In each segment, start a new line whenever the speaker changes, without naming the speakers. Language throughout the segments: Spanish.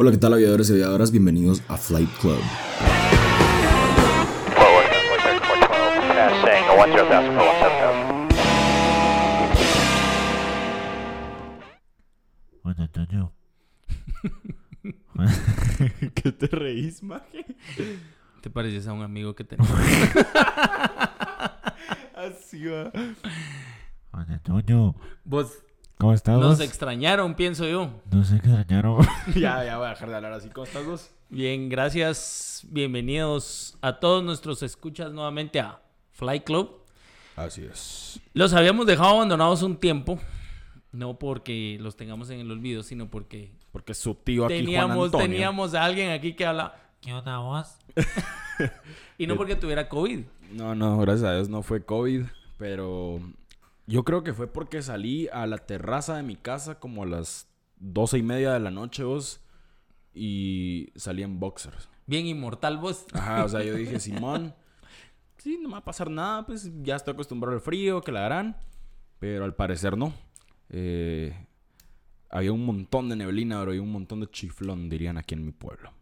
Hola, ¿qué tal aviadores y aviadoras? Bienvenidos a Flight Club.
Bueno, Antonio.
¿Qué te reís, maje?
Te pareces a un amigo que tenemos.
Así va.
Bueno, Antonio.
Vos
¿Cómo estás?
nos
vos?
extrañaron, pienso yo.
No sé qué extrañaron.
Ya, ya voy a dejar de hablar así. ¿Cómo estás vos?
Bien, gracias. Bienvenidos a todos nuestros escuchas nuevamente a Fly Club.
Así es.
Los habíamos dejado abandonados un tiempo. No porque los tengamos en el olvido, sino porque
Porque su tío aquí, Juan
teníamos,
Antonio.
teníamos a alguien aquí que habla.
¿Qué onda vos?
Y no porque tuviera COVID.
No, no, gracias a Dios no fue COVID, pero yo creo que fue porque salí a la terraza de mi casa como a las doce y media de la noche, vos, y salí en boxers.
Bien inmortal vos.
Ajá, o sea, yo dije, Simón, sí, no me va a pasar nada, pues ya estoy acostumbrado al frío, que la harán, pero al parecer no. Eh, había un montón de neblina, bro, y un montón de chiflón, dirían aquí en mi pueblo.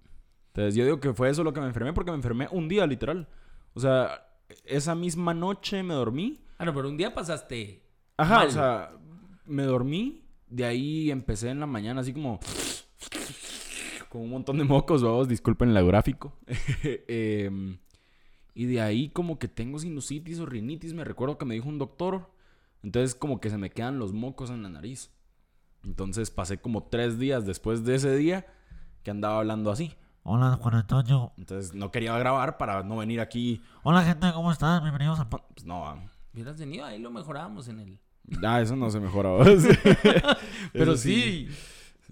Entonces yo digo que fue eso lo que me enfermé, porque me enfermé un día, literal. O sea, esa misma noche me dormí.
Ah, no, pero un día pasaste.
Ajá,
mal.
o sea, me dormí, de ahí empecé en la mañana así como... Con un montón de mocos, vamos, disculpen el gráfico. Em, y de ahí como que tengo sinusitis o rinitis, me recuerdo que me dijo un doctor. Entonces como que se me quedan los mocos en la nariz. Entonces pasé como tres días después de ese día que andaba hablando así.
Hola, Juan Antonio.
Entonces no quería grabar para no venir aquí.
Hola, gente, ¿cómo están? Bienvenidos a...
Pues no, ah,
Hubieras venido, ahí lo mejorábamos en el.
ah, eso no se mejora. vos.
Pero sí.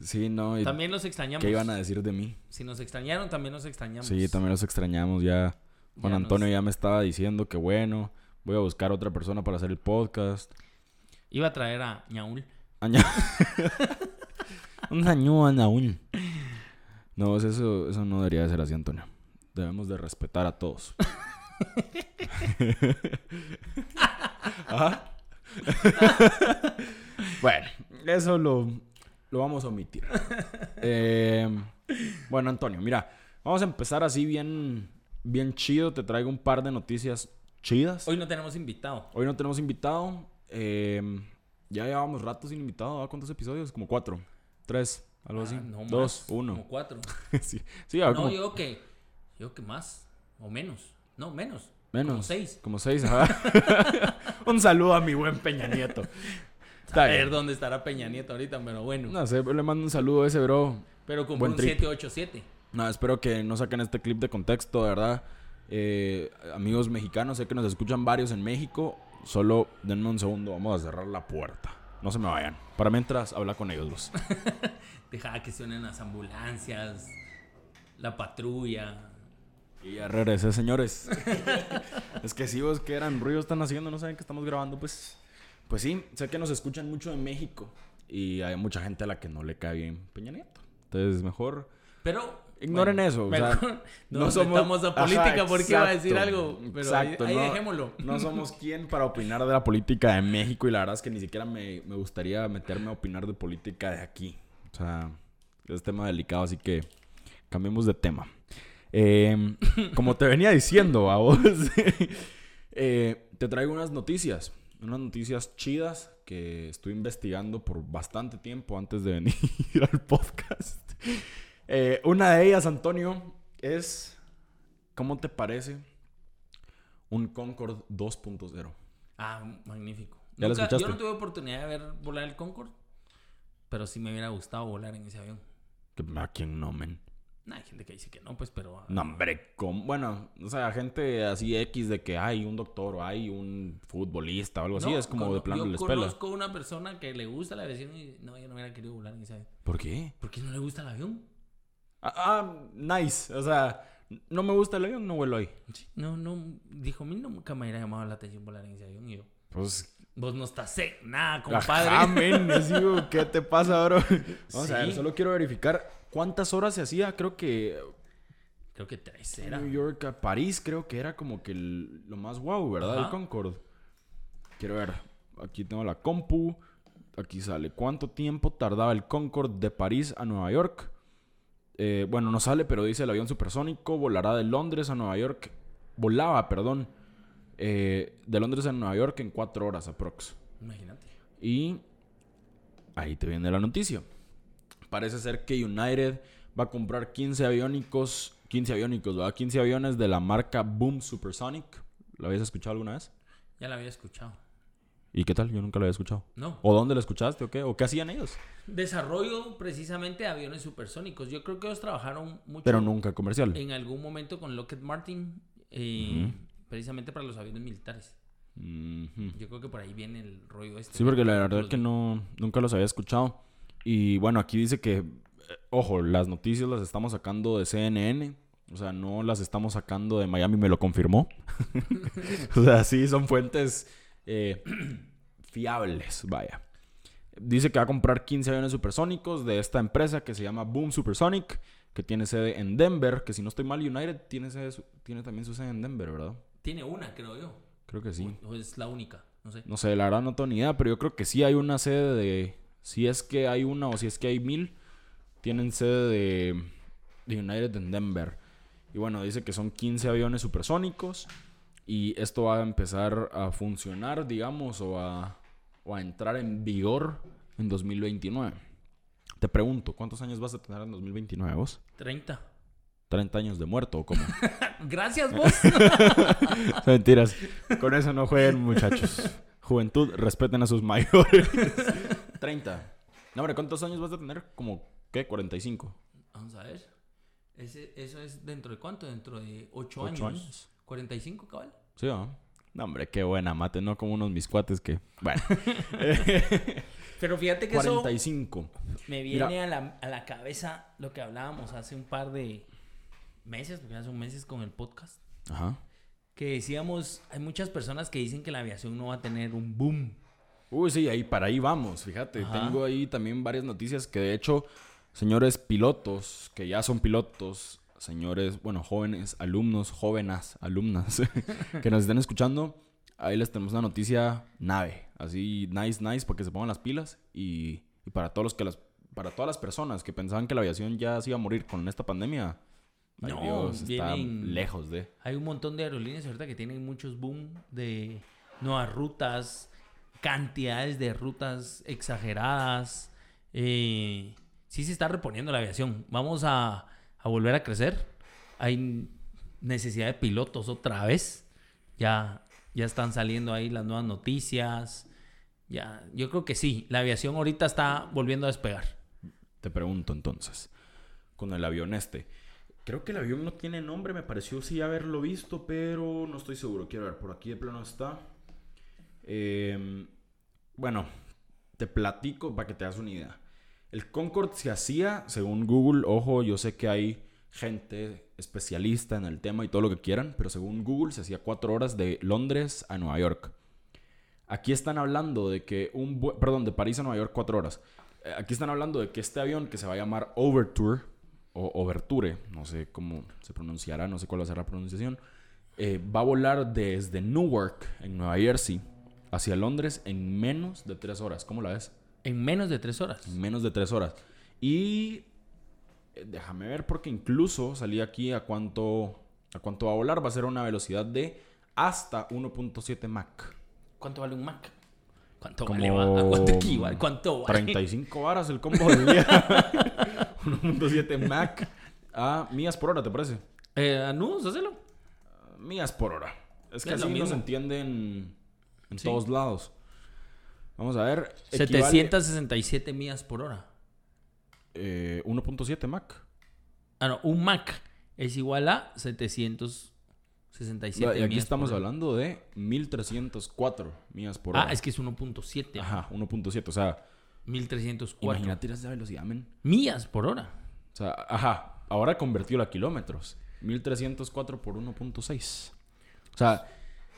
Sí, no. y-
También los extrañamos.
¿Qué iban a decir de mí?
Si nos extrañaron, también nos extrañamos.
Sí, también los extrañamos ya. Juan
Ya
Antonio
nos-
ya me estaba diciendo que bueno, voy a buscar otra persona para hacer el podcast.
Iba a traer a Ñaul.
Aña- Un año aún. No, eso, eso no debería de ser así, Antonio. Debemos de respetar a todos. Bueno, eso lo, lo vamos a omitir. Eh, bueno, Antonio, mira, vamos a empezar así bien, bien chido. Te traigo un par de noticias chidas.
Hoy no tenemos invitado.
Hoy no tenemos invitado. eh, ya llevamos rato sin invitado. ¿ah? ¿Cuántos episodios? Como cuatro. Tres. Algo así.
Ah, no
Dos.
más,
Uno.
Como cuatro.
sí, sí
no,
como
yo que. Yo que más. O menos. No, menos.
Menos.
Como seis.
Como seis, ajá. Un saludo a mi buen Peña Nieto.
A ver dónde estará Peña Nieto ahorita, pero bueno.
No sé, le mando un saludo a ese bro.
pero como
buen
un
trip.
787.
No, espero que no saquen este clip de contexto, de verdad. Eh, amigos mexicanos, sé que nos escuchan varios en México. Solo denme un segundo, vamos a cerrar la puerta. No se me vayan. Para mientras, habla con ellos dos.
Deja que suenen las ambulancias. La patrulla.
Y ya regresé, señores. es que si vos que eran ruidos están haciendo, no saben que estamos grabando, pues. Pues sí, sé que nos escuchan mucho en México. Y hay mucha gente a la que no le cae bien Peña Nieto. Entonces, mejor.
Pero.
Ignoren eso, o sea,
no,
somos-
a política
Ajá,
porque iba a decir
exacto,
algo. Pero
exacto,
ahí, ahí
no-
dejémoslo.
No somos quien para opinar de la política de México. Y la verdad es que ni siquiera me, me gustaría meterme a opinar de política de aquí. O sea, es tema delicado, así que cambiemos de tema. Eh, como te venía diciendo a vos, eh, te traigo unas noticias. Unas noticias chidas que estuve investigando por bastante tiempo antes de venir al podcast. Eh, una de ellas, Antonio, es, ¿cómo te parece? Un Concorde 2.0.
Ah, magnífico.
¿Ya lo
Nunca-
escuchaste?
Yo no tuve oportunidad de ver volar el Concorde. Pero sí me hubiera gustado volar en ese avión.
¿A quién no, men?
Nah, hay gente que dice que no, pues, pero. ah,
No, hombre, ¿cómo? Bueno, o sea, gente así X de que hay un doctor o hay un futbolista o algo así,
no,
es como
cono-
de plano
Yo
les pela.
conozco una persona que le gusta la aviación y no, yo no hubiera querido volar en ese avión.
¿Por qué?
¿Por qué no le gusta el avión?
Ah, ah, nice. O sea, no me gusta el avión, no vuelo ahí.
No, no, dijo, a mí nunca me hubiera llamado la atención volar en ese avión. Y yo,
Pues,
vos no estás sec, nada, compadre.
ajá, men, así, ¿qué te pasa, bro? Vamos a ver,
Sí.
solo quiero verificar cuántas horas se hacía. Creo que
Creo que tres era.
New York a París, creo que era como que el- lo más guau, ¿verdad? El
Ajá.
Concorde. Quiero ver. Aquí tengo la compu. Aquí sale cuánto tiempo tardaba el Concorde de París a Nueva York. eh, bueno, no sale, pero dice el avión supersónico volará de Londres a Nueva York. Volaba, perdón. eh, de Londres a Nueva York en cuatro horas aprox.
Imagínate.
Y ahí te viene la noticia. Parece ser que United va a comprar 15 aviónicos, 15 aviónicos, ¿verdad? 15 aviones de la marca Boom Supersonic. ¿Lo habías escuchado alguna vez?
Ya la había escuchado.
¿Y qué tal? Yo nunca lo había escuchado.
No.
¿O dónde lo escuchaste o qué? ¿O qué hacían ellos?
Desarrollo precisamente de aviones supersónicos. Yo creo que ellos trabajaron mucho
Pero nunca comercial.
en algún momento con Lockheed Martin, eh, precisamente para los aviones militares. Yo creo que por ahí viene el rollo este.
Sí, porque la verdad es que no, nunca los había escuchado. Y bueno, aquí dice que, eh, ojo, las noticias las estamos sacando de CNN. O sea, no las estamos sacando de Miami, me lo confirmó. o sea, sí, son fuentes eh, fiables, vaya. Dice que va a comprar 15 aviones supersónicos de esta empresa que se llama Boom Supersonic, que tiene sede en Denver, que si no estoy mal, United tiene, sede tiene también su sede en Denver, ¿verdad?
Tiene una, creo yo.
Creo que sí.
O es la única, no sé.
No sé, la verdad no tengo ni idea, pero yo creo que sí hay una sede de. Si es que hay una o si es que hay mil, tienen sede de, de United en Denver. Y bueno, dice que son 15 aviones supersónicos y esto va a empezar a funcionar, digamos, o a, o a entrar en vigor en 2029. Te pregunto, ¿cuántos años vas a tener en 2029 vos?
30.
¿30 años de muerto o cómo?
Gracias, vos.
Mentiras. Con eso no jueguen, muchachos. Juventud, respeten a sus mayores. 30. No, hombre, ¿cuántos años vas a tener? Como, ¿qué? 45.
Vamos a ver. Ese, eso es dentro de cuánto? Dentro de 8
Ocho
años.
años.
45, cabal.
Sí, ¿no? No, hombre, qué buena mate, no como unos mis cuates que. Bueno,
Pero fíjate que eso
45.
me viene a la, a la cabeza lo que hablábamos hace un par de meses, porque ya son meses con el podcast,
Ajá.
que decíamos, hay muchas personas que dicen que la aviación no va a tener un boom.
Uy, sí, ahí para ahí vamos, fíjate.
Ajá.
Tengo ahí también varias noticias que de hecho, señores pilotos, que ya son pilotos, señores, bueno, jóvenes, alumnos, jóvenes, alumnas, que nos estén escuchando, ahí les tenemos una noticia nave, así nice, nice, para que se pongan las pilas y, y para todos los que las, para todas las personas que pensaban que la aviación ya se iba a morir con esta pandemia. Ay,
No,
Dios, está lejos de.
Hay un montón de aerolíneas ahorita que tienen muchos boom de nuevas rutas, cantidades de rutas exageradas. Eh, sí se está reponiendo la aviación. Vamos a, a volver a crecer. Hay necesidad de pilotos otra vez. Ya, ya están saliendo ahí las nuevas noticias. Ya, yo creo que sí. La aviación ahorita está volviendo a despegar.
Te pregunto entonces, con el avión este. Creo que el avión no tiene nombre, me pareció sí haberlo visto, pero no estoy seguro. Quiero ver, por aquí de plano está. Eh, bueno, te platico para que te hagas una idea. El Concorde se hacía, según Google, ojo, yo sé que hay gente especialista en el tema y todo lo que quieran, pero según Google se hacía cuatro horas de Londres a Nueva York. Aquí están hablando de que un... Perdón, de París a Nueva York cuatro horas. Eh, Aquí están hablando de que este avión que se va a llamar Overture, o Overture, no sé cómo se pronunciará, no sé cuál va a ser la pronunciación, eh, va a volar desde Newark, en Nueva Jersey, hacia Londres en menos de tres horas. ¿Cómo la ves?
En menos de tres horas.
En menos de tres horas. Y eh, déjame ver porque incluso salí aquí a cuánto, a cuánto va a volar. Va a ser una velocidad de hasta 1.7 Mach.
¿Cuánto vale un Mac? ¿Cuánto
Como
vale? va? ¿A cuánto equivale? ¿Cuánto vale?
35 varas el combo del día. 1.7 Mach a millas por hora, ¿te parece?
Eh, anudos, hacelo.
Millas por hora. Es que
Es
así no se
mismo.
En,
Sí.
todos lados. Vamos a ver. equivale,
767 millas por hora.
eh, 1.7 Mach.
Ah, no, un Mac es igual a 767
Y aquí estamos
por
hablando de 1304 millas por
Ah,
hora.
es que es 1.7.
Ajá, 1.7. O sea,
1304
imagínate esa velocidad, men.
millas por hora.
O sea, ajá, ahora convertido a kilómetros. 1304 por 1.6. O sea,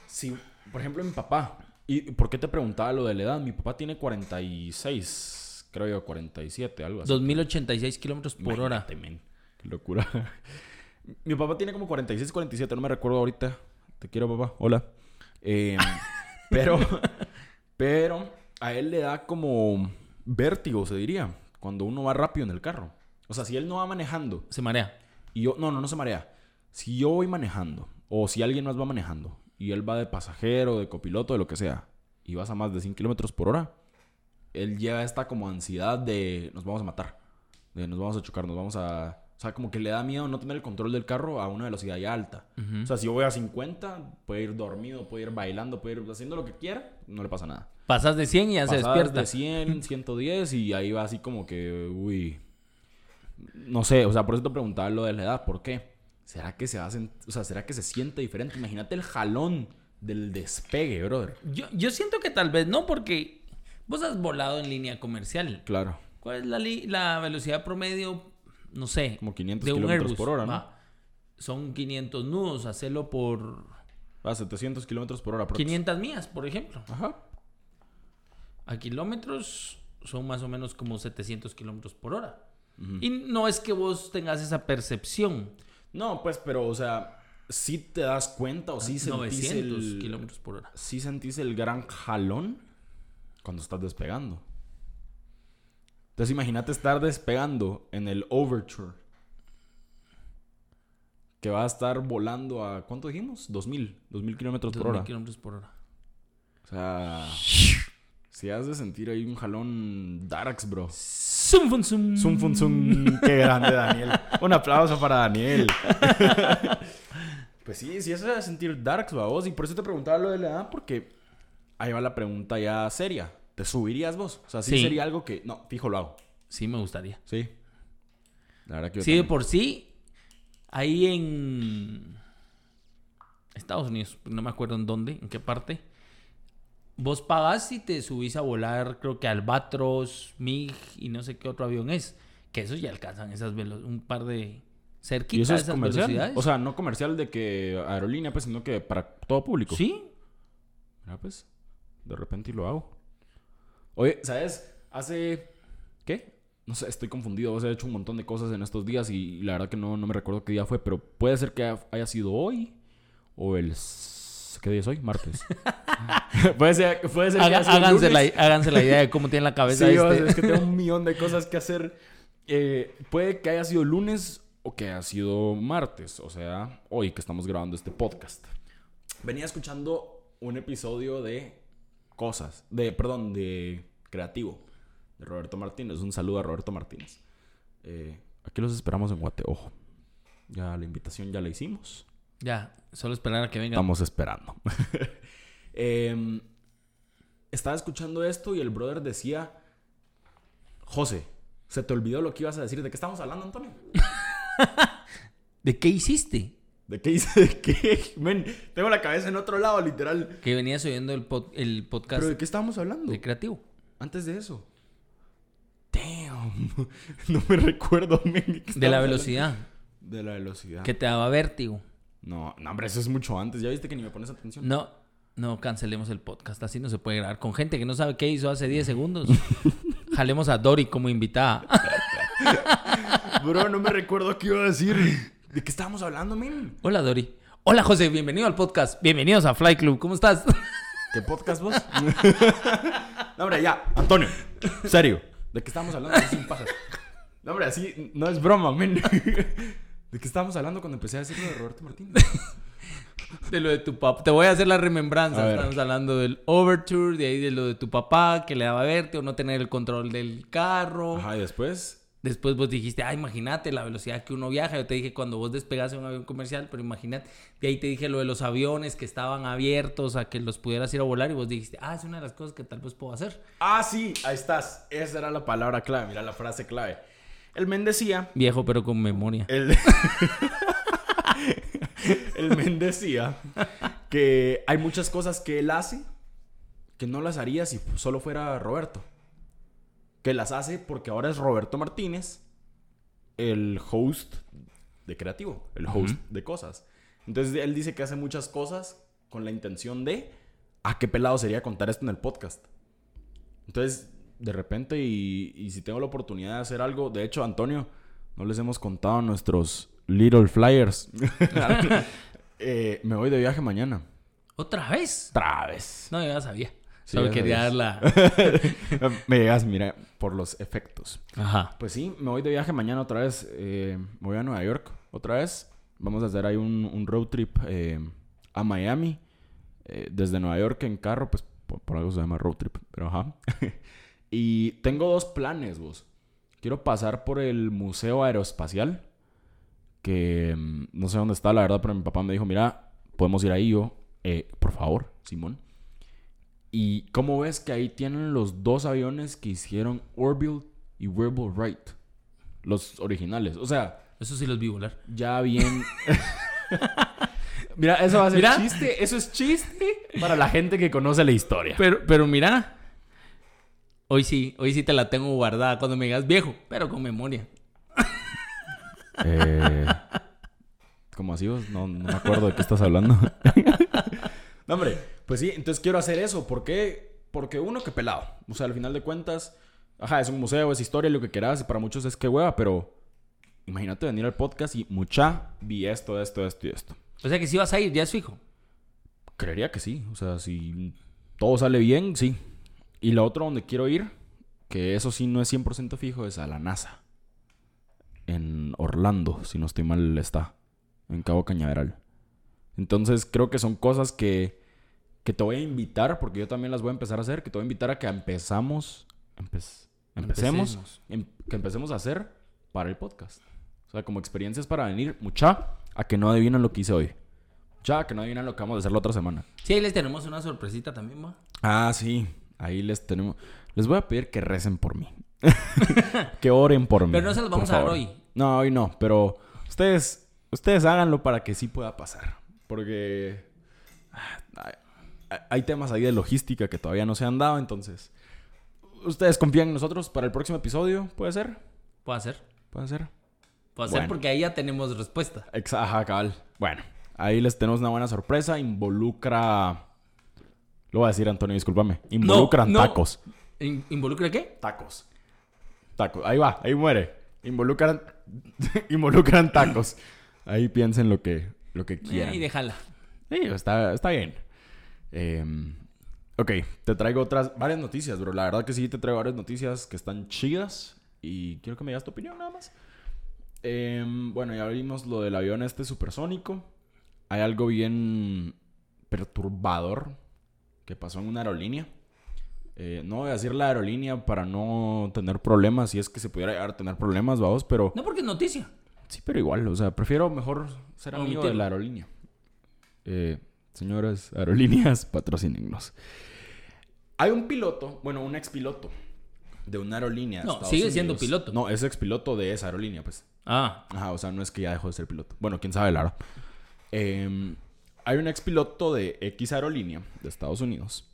si, por ejemplo, mi papá, ¿y por qué te preguntaba lo de la edad? Mi papá tiene 46, creo yo, 47, algo así.
2086 kilómetros por hora.
Men. Qué locura. Mi papá tiene como 46, 47, no me recuerdo ahorita. Te quiero, papá. Hola. Eh, pero, pero a él le da como vértigo, se diría, cuando uno va rápido en el carro. O sea, si él no va manejando
Se marea.
y yo, no, no, no se marea. Si yo voy manejando, o si alguien más va manejando, y él va de pasajero, de copiloto, de lo que sea, y vas a más de 100 kilómetros por hora, él lleva esta como ansiedad de nos vamos a matar, de nos vamos a chocar, nos vamos a. O sea, como que le da miedo no tener el control del carro a una velocidad ya alta.
Ujú.
O sea, si yo voy a 50, puede ir dormido, puede ir bailando, puede ir haciendo lo que quiera, no le pasa nada.
Pasas de 100 y ya se
Pasadas
despierta.
de 100, 110 y ahí va así como que, uy. No sé, o sea, por eso te preguntaba lo de la edad, ¿por qué? ¿Será que se o sea, será que se siente diferente? Imagínate el jalón del despegue, brother.
Yo, yo siento que tal vez no, porque vos has volado en línea comercial.
Claro,
¿Cuál es la, la velocidad promedio? No sé.
como 500
de un
kilómetros
Airbus?
por hora, ¿no?
Va. Son 500 nudos, hacerlo por
A 700 kilómetros por hora. aprox.
500 millas, por ejemplo.
Ajá.
A kilómetros son más o menos como 700 kilómetros por hora.
Ujú.
Y no es que vos tengas esa percepción.
No, pues, pero, o sea, sí te das cuenta o sí sentís
900
el...
kilómetros por hora.
sí sentís el gran jalón cuando estás despegando. Entonces imagínate estar despegando en el Overture. Que va a estar volando a, ¿cuánto dijimos? 2000, 2000 kilómetros por
2000
hora.
kilómetros por hora.
O sea, si has de sentir ahí un jalón Darax, bro.
Zum, fun, zum.
Zum, fun, zum. Qué grande, Daniel. Un aplauso para Daniel. pues sí, sí, eso de sentir Darks, vos. Y por eso te preguntaba lo de la edad, porque ahí va la pregunta ya seria. ¿Te subirías vos? O sea, sí,
Sí.
sería algo que. No, fijo lo hago.
Sí, me gustaría.
Sí. La verdad que yo
Sí, de por sí, ahí en Estados Unidos, no me acuerdo en dónde, en qué parte, vos pagás y te subís a volar, creo que Albatros, MiG y no sé qué otro avión es. Que esos ya alcanzan esas velo- un par de
¿Y eso
de
es
esas
comercial?
velocidades.
O sea, no comercial de que aerolínea, pues, sino que para todo público.
sí,
Mira, pues, de repente y lo hago. Oye, ¿sabes? Hace... ¿Qué? No sé, estoy confundido. O sea, he hecho un montón de cosas en estos días y la verdad que no, no me recuerdo qué día fue, pero puede ser que ha- haya sido hoy o el... ¿Qué día es hoy? Martes. puede ser, puede ser que
Haga-
el
háganse, la, háganse la idea de cómo tiene la cabeza
Sí,
este.
es que tengo un millón de cosas que hacer. Eh, puede que haya sido lunes o que haya sido martes, o sea, hoy que estamos grabando este podcast. Venía escuchando un episodio de cosas, de, perdón, de creativo, de Roberto Martínez. Un saludo a Roberto Martínez. Eh, aquí los esperamos en Guate, ojo. Ya la invitación ya la hicimos.
Ya, solo esperar a que venga.
Estamos esperando. Em, estaba escuchando esto y el brother decía, José, ¿se te olvidó lo que ibas a decir? ¿De qué estamos hablando, Antonio?
¿De qué hiciste?
¿De qué hice? ¿De qué? Men, tengo la cabeza en otro lado, literal.
Que venías oyendo el, pod- el podcast
¿Pero de qué estábamos hablando?
de creativo.
Antes de eso. Damn. No me recuerdo, men, ¿de
la
hablando?
velocidad.
De la velocidad.
Que te daba vértigo.
No, no, hombre, eso es mucho antes. Ya viste que ni me pones atención.
No, no cancelemos el podcast. Así no se puede grabar. Con gente que no sabe qué hizo hace 10 segundos. Jalemos a Dori como invitada.
Bro, no me recuerdo qué iba a decir. ¿De qué estábamos hablando, men?
Hola, Dori. Hola, José. Bienvenido al podcast. Bienvenidos a Fly Club. ¿Cómo estás?
¿Qué podcast vos? no, hombre, ya. Antonio, serio. ¿De qué estamos hablando? Sin pajas. No, hombre, así no es broma, men. ¿De qué estábamos hablando cuando empecé a decir lo de Roberto Martínez?
De lo de tu papá. Te voy a hacer la remembranza.
A.
Estamos hablando del Overture, de ahí de lo de tu papá, que le daba vértigo, no tener el control del carro.
Ajá, y después.
Después vos dijiste, ah, imagínate la velocidad que uno viaja. Yo te dije cuando vos despegas en un avión comercial, pero imagínate. De ahí te dije lo de los aviones que estaban abiertos a que los pudieras ir a volar y vos dijiste, ah, es una de las cosas que tal vez puedo hacer.
Ah, sí, ahí estás. Esa era la palabra clave. Mira la frase clave. El men decía.
Viejo, pero con memoria.
El, el men decía que hay muchas cosas que él hace que no las haría si solo fuera Roberto. Que las hace porque ahora es Roberto Martínez, el host de creativo, el host de cosas. Entonces él dice que hace muchas cosas con la intención de, ah, qué pelado sería contar esto en el podcast. Entonces, de repente, y, y si tengo la oportunidad de hacer algo, de hecho, Antonio, no les hemos contado nuestros little flyers. Eh, me voy de viaje mañana.
¿Otra vez?
Otra vez.
No, yo ya sabía.
Sí,
Solo quería dar
Dios.
la...
me llegas, mira, por los efectos.
Ajá.
Pues sí, me voy de viaje mañana otra vez. eh, me voy a Nueva York otra vez. Vamos a hacer ahí un, un road trip eh, a Miami. eh, desde Nueva York en carro, pues por, por algo se llama road trip, pero ajá. y tengo dos planes, vos. Quiero pasar por el Museo Aeroespacial, que mm, no sé dónde está, la verdad, pero mi papá me dijo, mira, podemos ir ahí yo, eh, por favor, Simón. Y cómo ves que ahí tienen los dos aviones que hicieron Orville y Wearable Wright. Los originales. O sea,
Eso sí los vi volar.
ya bien. Mira, eso va a ser
Mira.
chiste. Eso es chiste para la gente que conoce la historia.
Pero, pero mira, hoy sí, hoy sí te la tengo guardada cuando me digas viejo, pero con memoria.
Eh, ¿Cómo así vos? No, no me acuerdo de qué estás hablando. no, hombre, pues sí, entonces quiero hacer eso. ¿Por qué? Porque uno, que pelado. O sea, al final de cuentas, ajá, es un museo, es historia, lo que quieras. Y para muchos es que hueva, pero imagínate venir al podcast y mucha, vi esto, esto, esto y esto.
O sea que si vas a ir, ya es fijo.
Creería que sí. O sea, si todo sale bien, sí. Y lo otro donde quiero ir, que eso sí no es 100% fijo, es a la NASA. En Orlando, si no estoy mal, está. En Cabo Cañaveral. Entonces creo que son cosas que, que te voy a invitar, porque yo también las voy a empezar a hacer, que te voy a invitar a que empezamos, empe- empecemos,
Empecemos.
em- que empecemos a hacer para el podcast. O sea, como experiencias para venir, mucha, a que no adivinan lo que hice hoy. Mucha, a que no adivinan lo que vamos a hacer la otra semana.
Sí, ahí les tenemos una sorpresita también, ¿va?
Ah, sí. Ahí les tenemos. Les voy a pedir que recen por mí. que oren por mí.
Pero no se los vamos a dar hoy.
No, hoy no. Pero ustedes, ustedes háganlo para que sí pueda pasar. Porque ah, hay, temas ahí de logística que todavía no se han dado. Entonces, ustedes confían en nosotros para el próximo episodio. ¿Puede ser?
¿Puedo hacer?
¿Puede ser?
Hacer
Bueno.
porque ahí ya tenemos respuesta.
Exa- Ajá, cabal. Bueno, ahí les tenemos una buena sorpresa. Involucra. Lo voy a decir, Antonio, discúlpame. Involucran
no.
tacos.
In- ¿Involucra qué?
Tacos. Tacos. Ahí va, ahí muere. Involucran, involucran tacos. Ahí piensen lo que, lo que quieran.
Eh, y déjala.
Sí, está, está bien. Em, ok, te traigo otras, varias noticias, bro. La verdad que sí, te traigo varias noticias que están chidas. Y quiero que me digas tu opinión nada más. Em, bueno, ya vimos lo del avión este supersónico. Hay algo bien perturbador que pasó en una aerolínea. Eh, no voy a decir la aerolínea para no tener problemas, si es que se pudiera llegar a tener problemas, vamos, pero...
No porque es noticia.
Sí, pero igual, o sea, prefiero mejor ser amigo de la aerolínea. Eh, señoras aerolíneas, patrocínenos. Hay un piloto, bueno, un expiloto de una aerolínea.
No,
Estados
sigue siendo piloto.
No, es expiloto de esa aerolínea, pues.
Ah,
Ajá, o sea, no es que ya dejó de ser piloto. Bueno, quién sabe, Lara. Eh, hay un expiloto de X aerolínea de Estados Unidos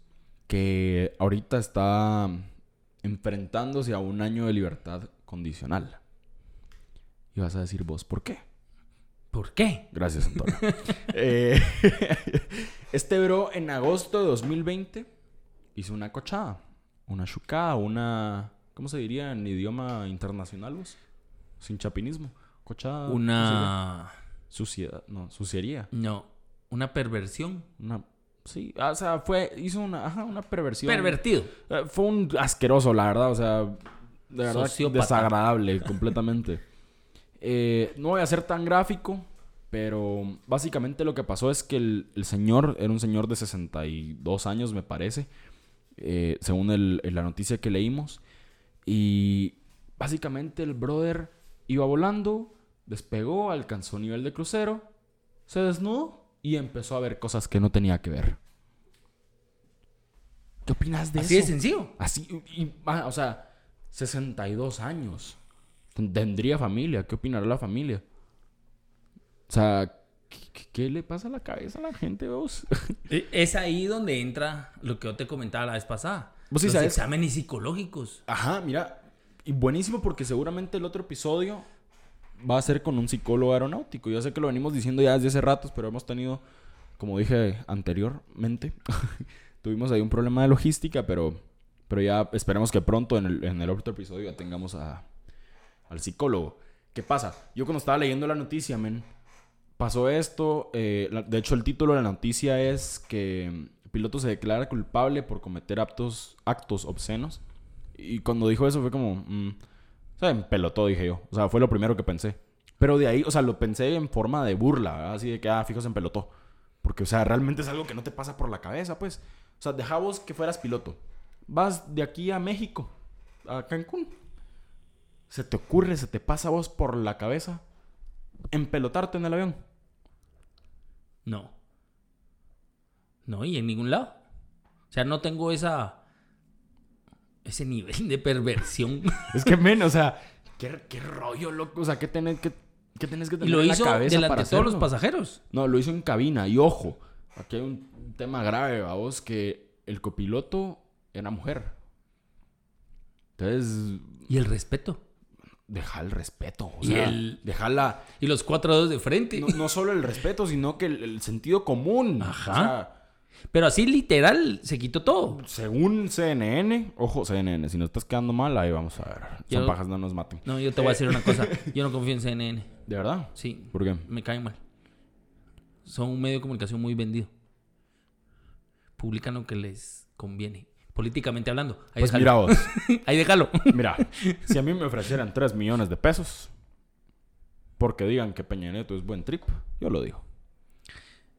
que ahorita está enfrentándose a un año de libertad condicional. Y vas a decir vos, ¿por qué?
¿por qué?
Gracias, Antonio. Eh, este bro en agosto de 2020 hizo una cochada, una chucada, una... ¿Cómo se diría en idioma internacional, vos? Sin chapinismo. Cochada.
Una...
Suciedad, no, suciería.
No, una perversión.
Una... Sí, ah, o sea, fue... Hizo una... Ajá, una perversión.
Pervertido.
Eh, Fue un asqueroso, la verdad. O sea, de verdad,
Sociópata.
desagradable completamente. Eh, no voy a ser tan gráfico, pero básicamente lo que pasó es que el, el señor era un señor de 62 años, me parece, eh, según el- la noticia que leímos. Y básicamente el brother iba volando, despegó, alcanzó nivel de crucero, se desnudó y empezó a ver cosas que no tenía que ver. ¿Qué opinas de
Así de
eso?
sencillo.
Así, y- ah, o sea, 62 años. Tendría familia. ¿Qué opinará la familia? O sea, ¿qué, qué- qué le pasa a la cabeza a la gente, vos?
E- Es ahí donde entra lo que yo te comentaba la vez pasada.
Vos sí
Los
sabes-
exámenes psicológicos.
Ajá, mira. Y buenísimo porque seguramente el otro episodio va a ser con un psicólogo aeronáutico. Yo sé que lo venimos diciendo ya desde hace ratos, pero hemos tenido, como dije anteriormente, tuvimos ahí un problema de logística, pero, pero ya esperemos que pronto en el, en el otro episodio ya tengamos a, al psicólogo. ¿Qué pasa? Yo cuando estaba leyendo la noticia, men, pasó esto. eh, de hecho, el título de la noticia es que piloto se declara culpable por cometer actos, actos obscenos. Y cuando dijo eso fue como... mm, sea, en pelotó, dije yo. O sea, fue lo primero que pensé. Pero de ahí, o sea, lo pensé en forma de burla, así de que, ah, fijos en pelotó. Porque, o sea, realmente es algo que no te pasa por la cabeza, pues. O sea, deja vos que fueras piloto. Vas de aquí a México, a Cancún. Se te ocurre, se te pasa a vos por la cabeza empelotarte en el avión.
No. No, y en ningún lado. O sea, no tengo esa. Ese nivel de perversión.
Es que, men, o sea, ¿qué, qué rollo, loco? O sea, ¿qué tenés que, qué tenés que
y
tener
lo
en la cabeza
delante
para
de todos los pasajeros.
No, lo hizo en cabina. Y ojo, aquí hay un tema grave, vos, que el copiloto era mujer. Entonces,
Y el respeto.
deja el respeto. O
Y
sea,
el-
deja la...
Y los cuatro dedos de frente.
No, no solo el respeto, sino que el, el sentido común.
Ajá.
O sea,
Pero así literal se quitó todo.
según CNN, ojo, CNN, si no estás quedando mal, ahí vamos a ver. Son pajas, no nos maten.
No, yo te voy a decir una cosa. Yo no confío en CNN.
¿De verdad?
Sí,
¿Por qué?
me caen mal. Son un medio de comunicación muy vendido. Publican lo que les conviene. Políticamente hablando. Ahí
Pues mira
déjalo.
vos.
Ahí déjalo.
Mira, si a mí me ofrecieran 3 millones de pesos porque digan que Peña Nieto es buen trip, yo lo digo.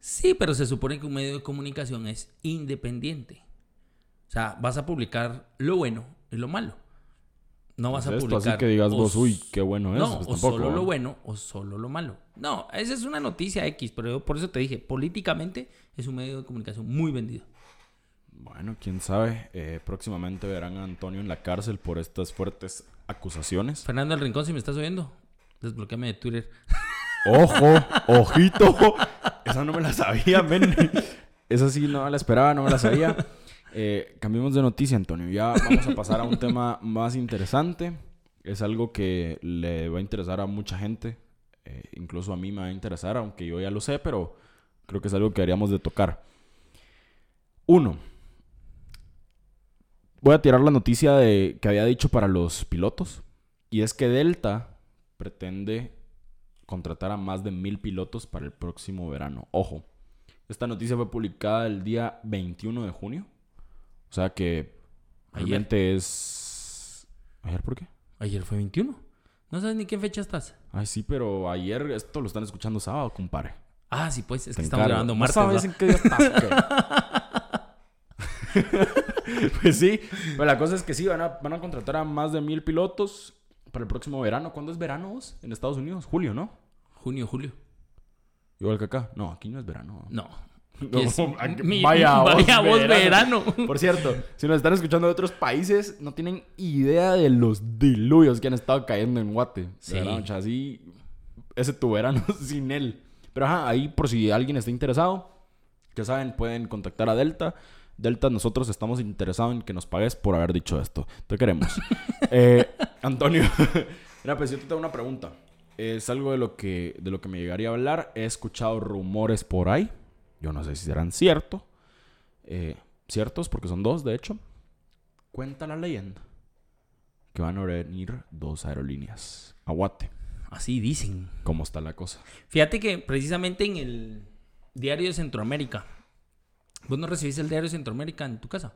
Sí, pero se supone que un medio de comunicación es independiente. O sea, vas a publicar lo bueno y lo malo. No vas
Pues
a
esto,
publicar.
así que digas
o
vos, uy, qué bueno es.
No,
pues
o
tampoco,
solo lo
¿no?
bueno o solo lo malo. No, esa es una noticia X, pero yo por eso te dije, políticamente es un medio de comunicación muy vendido.
Bueno, quién sabe. Eh, próximamente verán a Antonio en la cárcel por estas fuertes acusaciones.
Fernando El Rincón, si me estás oyendo, desbloqueame de Twitter.
¡Ojo! ¡Ojito! Esa no me la sabía, men. Esa sí no la esperaba, no me la sabía. Eh, cambiemos de noticia, Antonio. Ya vamos a pasar a un tema más interesante. Es algo que le va a interesar a mucha gente. Eh, incluso a mí me va a interesar, aunque yo ya lo sé, pero creo que es algo que deberíamos de tocar. Uno. Voy a tirar la noticia de, que había dicho para los pilotos. Y es que Delta pretende contratar a más de mil pilotos para el próximo verano. Ojo, esta noticia fue publicada el día 21 de junio. O sea que
Ayer.
es... ¿Ayer por qué?
Ayer fue 21. No sabes ni qué fecha estás.
Ay, sí, pero ayer esto lo están escuchando sábado, compadre.
Ah, sí, pues, es
Te
que estamos
encargo.
grabando
¿No
martes.
sabes
¿va?
en qué día estás? pues sí, pero la cosa es que sí, van a, van a contratar a más de mil pilotos para el próximo verano. ¿Cuándo es verano vos? En Estados Unidos, julio, ¿no?
Junio, julio.
Igual que acá. No, aquí no es verano.
No.
No,
Es
aquí-
mi-
vaya vos,
vaya vos
verano.
verano.
Por cierto, si nos están escuchando de otros países, no tienen idea de los diluvios que han estado cayendo en Guate.
Sí.
Verdad, así, ese tu verano sin él. Pero ajá, ahí por si alguien está interesado, ya saben, pueden contactar a Delta. Delta, nosotros estamos interesados en que nos pagues por haber dicho esto. Te queremos. Eh, Antonio, mira, pues yo te tengo una pregunta. Es algo de lo que, de lo que me llegaría a hablar. He escuchado rumores por ahí. Yo no sé si serán ciertos. Eh, ciertos, porque son dos, de hecho. Cuenta la leyenda que van a venir dos aerolíneas a Guate.
Así dicen.
¿Cómo está la cosa?
Fíjate que precisamente en el diario de Centroamérica. ¿Vos no recibís el diario de Centroamérica en tu casa?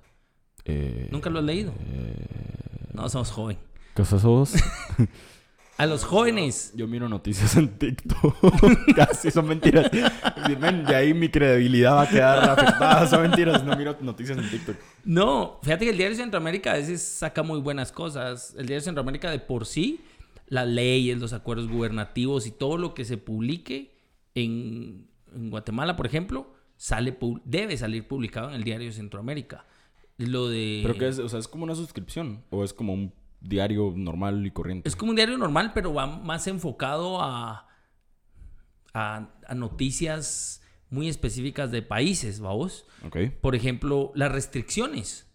Eh,
¿Nunca lo has leído? No, somos joven.
¿Qué sos?
A los jóvenes.
Yo miro noticias en TikTok. Casi son mentiras. De ahí mi credibilidad va a quedar afectada. Son mentiras. No miro noticias en TikTok.
No, fíjate que el diario de Centroamérica a veces saca muy buenas cosas. El diario de Centroamérica de por sí, las leyes, los acuerdos gubernativos y todo lo que se publique en, en Guatemala, por ejemplo, sale debe salir publicado en el diario de Centroamérica. Lo de...
¿Pero qué es? O sea, ¿es como una suscripción? ¿O es como un diario normal y corriente?
Es como un diario normal, pero va más enfocado a, a, a noticias muy específicas de países, vamos. Por ejemplo, las restricciones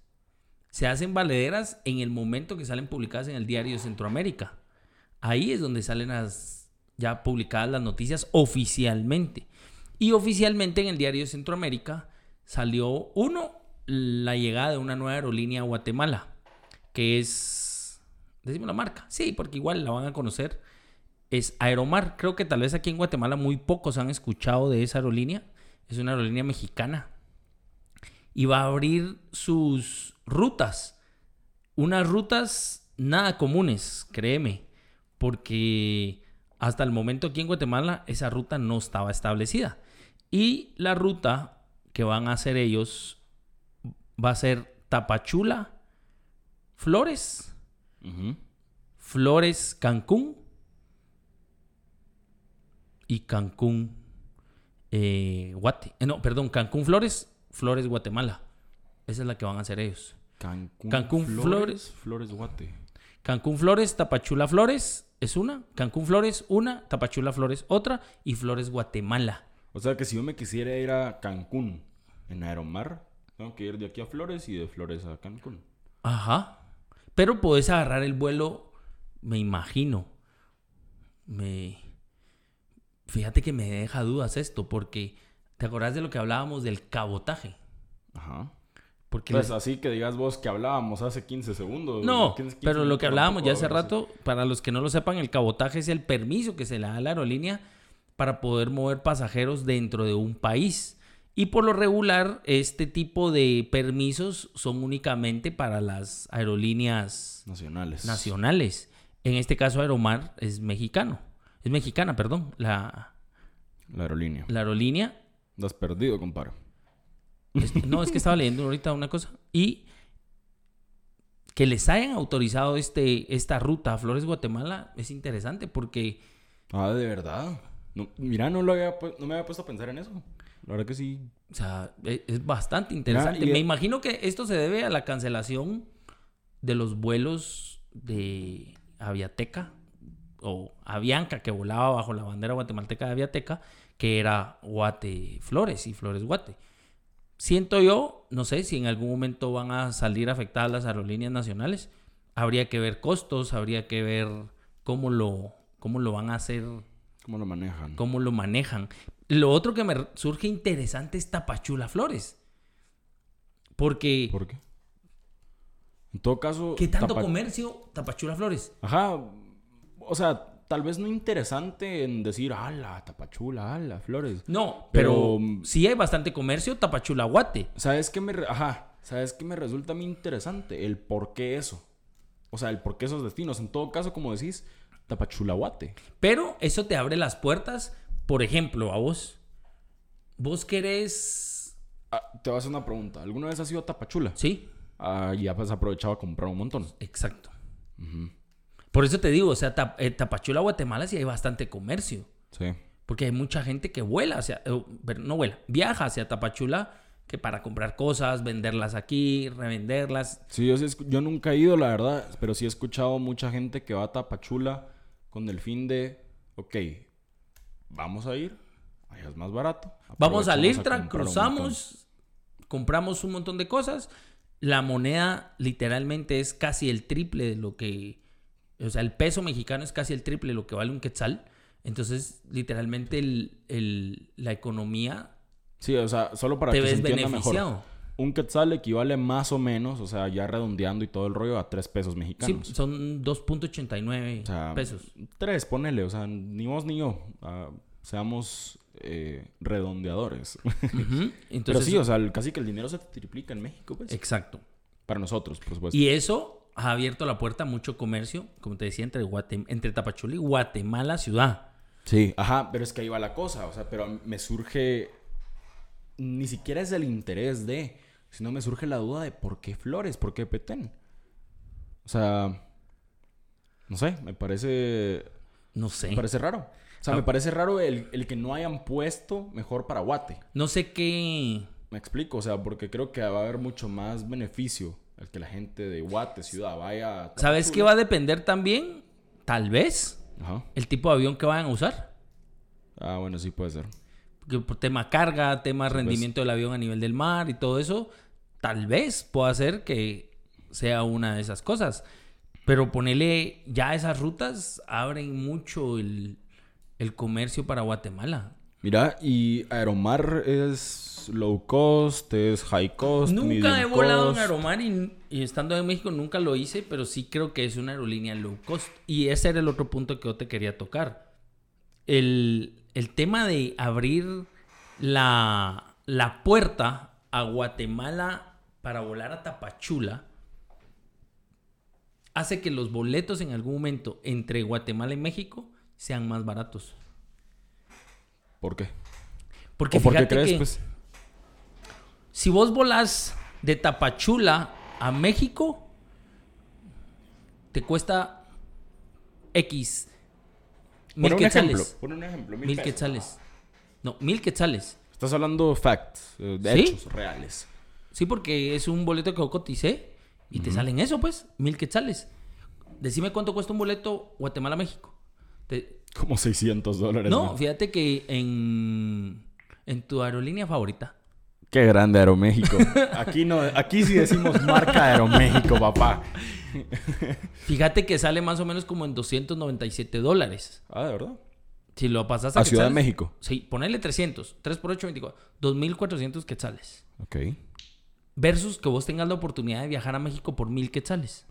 se hacen valederas en el momento que salen publicadas en el diario Centroamérica. Ahí es donde salen las ya publicadas las noticias oficialmente. Y oficialmente en el diario Centroamérica salió uno la llegada de una nueva aerolínea a Guatemala, que es decimos la marca. Sí, porque igual la van a conocer. Es Aeromar. Creo que tal vez aquí en Guatemala muy pocos han escuchado de esa aerolínea. Es una aerolínea mexicana. y va a abrir sus rutas. Unas rutas nada comunes, créeme, porque hasta el momento aquí en Guatemala esa ruta no estaba establecida. Y la ruta que van a hacer ellos va a ser Tapachula, Flores, Flores, Cancún y Cancún, eh, Guate. Eh, no, perdón, Cancún, Flores, Flores, Guatemala. Esa es la que van a hacer ellos.
Cancún,
Cancún, Flores.
Flores Guate.
Cancún, Flores, Tapachula, Flores es una. Cancún, Flores, una. Tapachula, Flores, otra. Y Flores, Guatemala.
O sea que si yo me quisiera ir a Cancún en Aeromar, tengo que ir de aquí a Flores y de Flores a Cancún.
Ajá. Pero puedes agarrar el vuelo, me imagino. Me. Fíjate que me deja dudas esto, porque ¿te acordás de lo que hablábamos del cabotaje?
Ajá.
Porque
Pues
les-
así que digas vos que hablábamos hace 15 segundos.
No,
15
pero lo que hablábamos ya hace rato, para los que no lo sepan, el cabotaje es el permiso que se le da a la aerolínea para poder mover pasajeros dentro de un país. Y por lo regular, este tipo de permisos son únicamente para las aerolíneas.
Nacionales.
nacionales. En este caso, Aeromar es mexicano. Es mexicana, perdón. La,
La aerolínea.
la aerolínea.
Estás perdido, compadre.
no, es que estaba leyendo ahorita una cosa. Y que les hayan autorizado este, esta ruta a Flores, Guatemala, es interesante porque
Ah, de verdad. No, mira, no, lo había, no me había puesto a pensar en eso. La verdad que sí.
o sea, e- es bastante interesante.
y-
Me imagino que esto se debe a la cancelación de los vuelos de Aviateca o Avianca que volaba bajo la bandera guatemalteca de Aviateca, que era Guate Flores y Flores Guate. Siento yo, no sé si en algún momento van a salir afectadas las aerolíneas nacionales. Habría que ver costos, habría que ver cómo lo, cómo lo van a hacer
¿Cómo lo manejan?
cómo lo manejan. Lo otro que me surge interesante es Tapachula Flores. Porque,
¿Por qué? En todo caso.
¿qué tanto
Tapa-
comercio Tapachula Flores?
Ajá. O sea, tal vez no interesante en decir, ala, tapachula, ala, flores.
No, pero,
Pero-
sí hay bastante comercio Tapachula Guate.
¿Sabes qué me, ajá, ¿sabes qué me resulta mí interesante? El por qué eso. O sea, el por qué esos destinos. En todo caso, como decís, Tapachulahuate.
Pero eso te abre las puertas, por ejemplo, a vos. Vos querés...
Ah, te voy a hacer una pregunta. ¿Alguna vez has ido a Tapachula?
Sí,
Ah, y ya has aprovechado a comprar un montón.
exacto. Por eso te digo, o sea, Tap- eh, Tapachula, Guatemala sí hay bastante comercio.
Sí.
Porque hay mucha gente que vuela hacia, eh, pero no vuela, viaja hacia Tapachula que para comprar cosas, venderlas aquí, revenderlas.
Sí, yo, sí yo nunca he ido, la verdad, pero sí he escuchado mucha gente que va a Tapachula con el fin de, ok, vamos a ir, allá es más barato.
Vamos a
aprovechamos
Lintra,
comprar un montón.
cruzamos, compramos un montón de cosas. La moneda literalmente es casi el triple de lo que, o sea, el peso mexicano es casi el triple de lo que vale un quetzal. Entonces, literalmente el- el- la economía
Sí, o sea, solo para
te
que se
ves
entienda
beneficiado.
mejor. Un quetzal equivale más o menos, o sea, ya redondeando y todo el rollo, a tres pesos
Sí,
mexicanos.
son 2.89
O sea,
pesos.
Tres, ponele, o sea, ni vos ni yo. seamos eh, redondeadores. Pero
Entonces,
sí, o sea, el- casi que el dinero se triplica en México, pues.
exacto.
Para nosotros, por supuesto.
Y eso ha abierto la puerta a mucho comercio, como te decía, entre, Guatem- entre Tapachula y Guatemala ciudad.
Sí, ajá, pero es que ahí va la cosa, o sea, pero me surge, ni siquiera es el interés de, sino me surge la duda de por qué Flores, por qué Petén. O sea, no sé, me parece,
No sé.
me parece raro. O sea,
Ah.
me parece raro el, el que no hayan puesto mejor para Guate.
No sé qué.
Me explico, o sea, porque creo que va a haber mucho más beneficio el que la gente de Guate, ciudad, vaya a
¿Sabes qué va a depender también? Tal vez
Ajá.
el tipo de avión que vayan a usar.
Ah, bueno, sí puede ser.
Porque por tema carga, tema rendimiento del avión a nivel del mar y todo eso, tal vez pueda ser que sea una de esas cosas. Pero ponerle ya esas rutas abren mucho el, el comercio para Guatemala.
Mira, y Aeromar es low cost, es high cost.
Nunca he volado en
cost.
Aeromar y, y estando en México nunca lo hice, pero sí creo que es una aerolínea low cost. Y ese era el otro punto que yo te quería tocar. El, el tema de abrir la, la puerta a Guatemala para volar a Tapachula hace que los boletos en algún momento entre Guatemala y México sean más baratos.
¿Por qué?
Porque
¿O por qué
fíjate
crees,
que
pues?
si vos volás de Tapachula a México, te cuesta X mil
Pon un ejemplo.
quetzales.
Un ejemplo. Mil,
quetzales. No, mil quetzales.
Estás hablando facts, eh, de
¿Sí?
hechos reales.
Sí, porque es un boleto que yo coticé y te salen eso, pues, mil quetzales. Decime cuánto cuesta un boleto Guatemala-México. Te-
Como 600 dólares.
No, fíjate que en, en tu aerolínea favorita.
Qué grande Aeroméxico. Aquí no, aquí sí decimos marca Aeroméxico, papá.
Fíjate que sale más o menos como en 297 dólares.
Ah, ¿de verdad?
Si lo pasas a,
A Ciudad de México.
Sí, ponerle 300. 3 por 8, 24. 2.400 quetzales.
Ok.
Versus que vos tengas la oportunidad de viajar a México por 1.000 quetzales.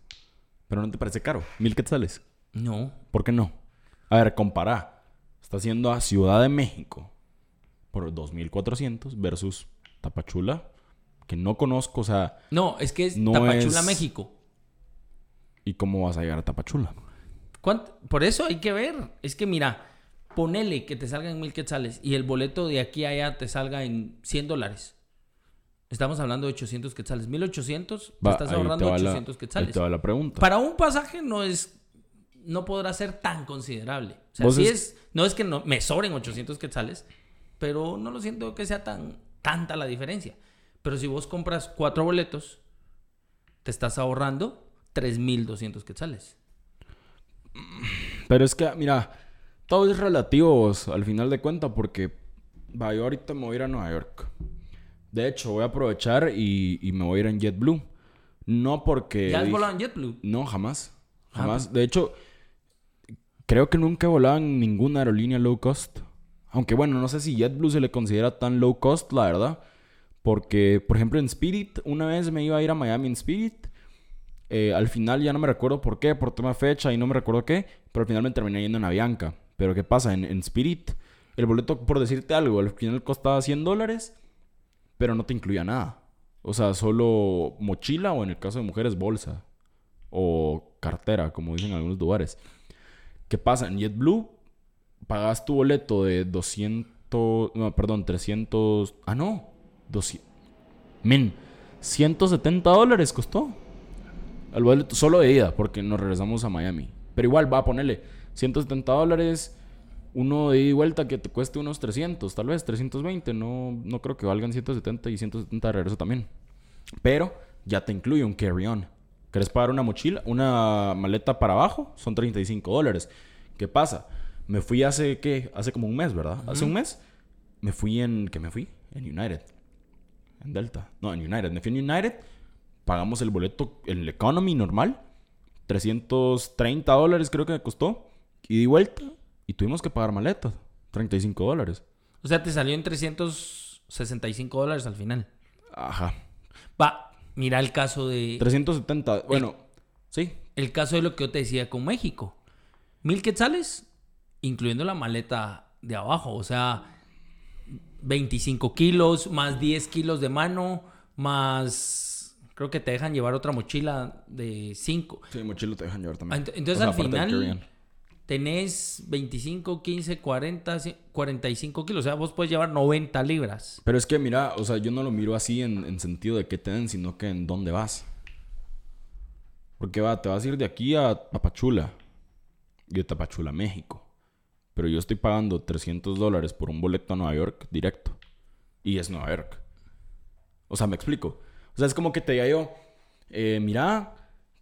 Pero no te parece caro. Mil quetzales.
No.
¿Por qué no? A ver, compara. Está haciendo a Ciudad de México por 2.400 versus Tapachula, que no conozco, o sea,
No, es que es
No
Tapachula,
es-
México.
¿y cómo vas a llegar a Tapachula?
¿Cuánto? Por eso hay que ver. Es que mira, ponele que te salga en 1.000 quetzales y el boleto de aquí a allá te salga en 100 dólares. Estamos hablando de 800 quetzales. 1.800, te estás ahorrando
te va la-
800
ahí
quetzales.
te va la pregunta.
Para un pasaje no es no podrá ser tan considerable. O sea, sí
es-
es, no es que no, me sobren 800 quetzales, pero no lo siento que sea tan tanta la diferencia. Pero si vos compras cuatro boletos, te estás ahorrando 3200 quetzales.
Pero es que, mira, todo es relativo al final de cuentas porque va, yo ahorita me voy a ir a Nueva York. De hecho, voy a aprovechar y, y me voy a ir en JetBlue. No porque...
¿Ya has
dije-
volado en JetBlue?
No, jamás.
Ah,
Jamás. De hecho, creo que nunca he volado en ninguna aerolínea low cost. Aunque bueno, no sé si JetBlue se le considera tan low cost, la verdad. Porque, por ejemplo, en Spirit, una vez me iba a ir a Miami en Spirit. Eh, al final ya no me recuerdo por qué, por tema de fecha y no me recuerdo qué. Pero al final me terminé yendo en Avianca. Pero ¿qué pasa? En, en Spirit, el boleto, por decirte algo, al final costaba 100 dólares. Pero no te incluía nada. O sea, solo mochila o en el caso de mujeres, bolsa o cartera, como dicen en algunos lugares. ¿Qué pasa? En JetBlue pagas tu boleto de 200, no, perdón, 300, ah, no, 200, men, 170 dólares costó. El boleto solo de ida, porque nos regresamos a Miami. Pero igual va a ponerle 170 dólares, uno de ida y vuelta que te cueste unos 300, tal vez 320. No, no creo que valgan 170 y 170 de regreso también. Pero ya te incluye un carry-on. ¿Querés pagar una mochila, una maleta para abajo? Son 35 dólares. ¿Qué pasa? Me fui hace, ¿qué? Hace como un mes, ¿verdad? Hace un mes. Me fui en, ¿qué me fui? En United. En Delta. No, en United. Me fui en United. Pagamos el boleto, el Economy normal. 330 dólares creo que me costó. Y di vuelta. Y tuvimos que pagar maletas. 35 dólares.
O sea, te salió en 365 dólares al final.
Ajá.
Va, mira el caso de
370. Bueno, sí.
el caso de lo que yo te decía con México. Mil quetzales, incluyendo la maleta de abajo. O sea, 25 kilos, más 10 kilos de mano, más... Creo que te dejan llevar otra mochila de 5.
Sí, mochila te dejan llevar también.
ent- Entonces
O sea,
al final. Tenés 25, 15, 40, ci- 45 kilos. O sea, vos puedes llevar 90 libras.
Pero es que, mira, o sea, yo no lo miro así en, en sentido de qué te den, sino que en dónde vas. Porque va, te vas a ir de aquí a Tapachula. Y de Tapachula a México. Pero yo estoy pagando 300 dólares por un boleto a Nueva York directo. Y es Nueva York. O sea, me explico. O sea, es como que te diga yo, eh, mira,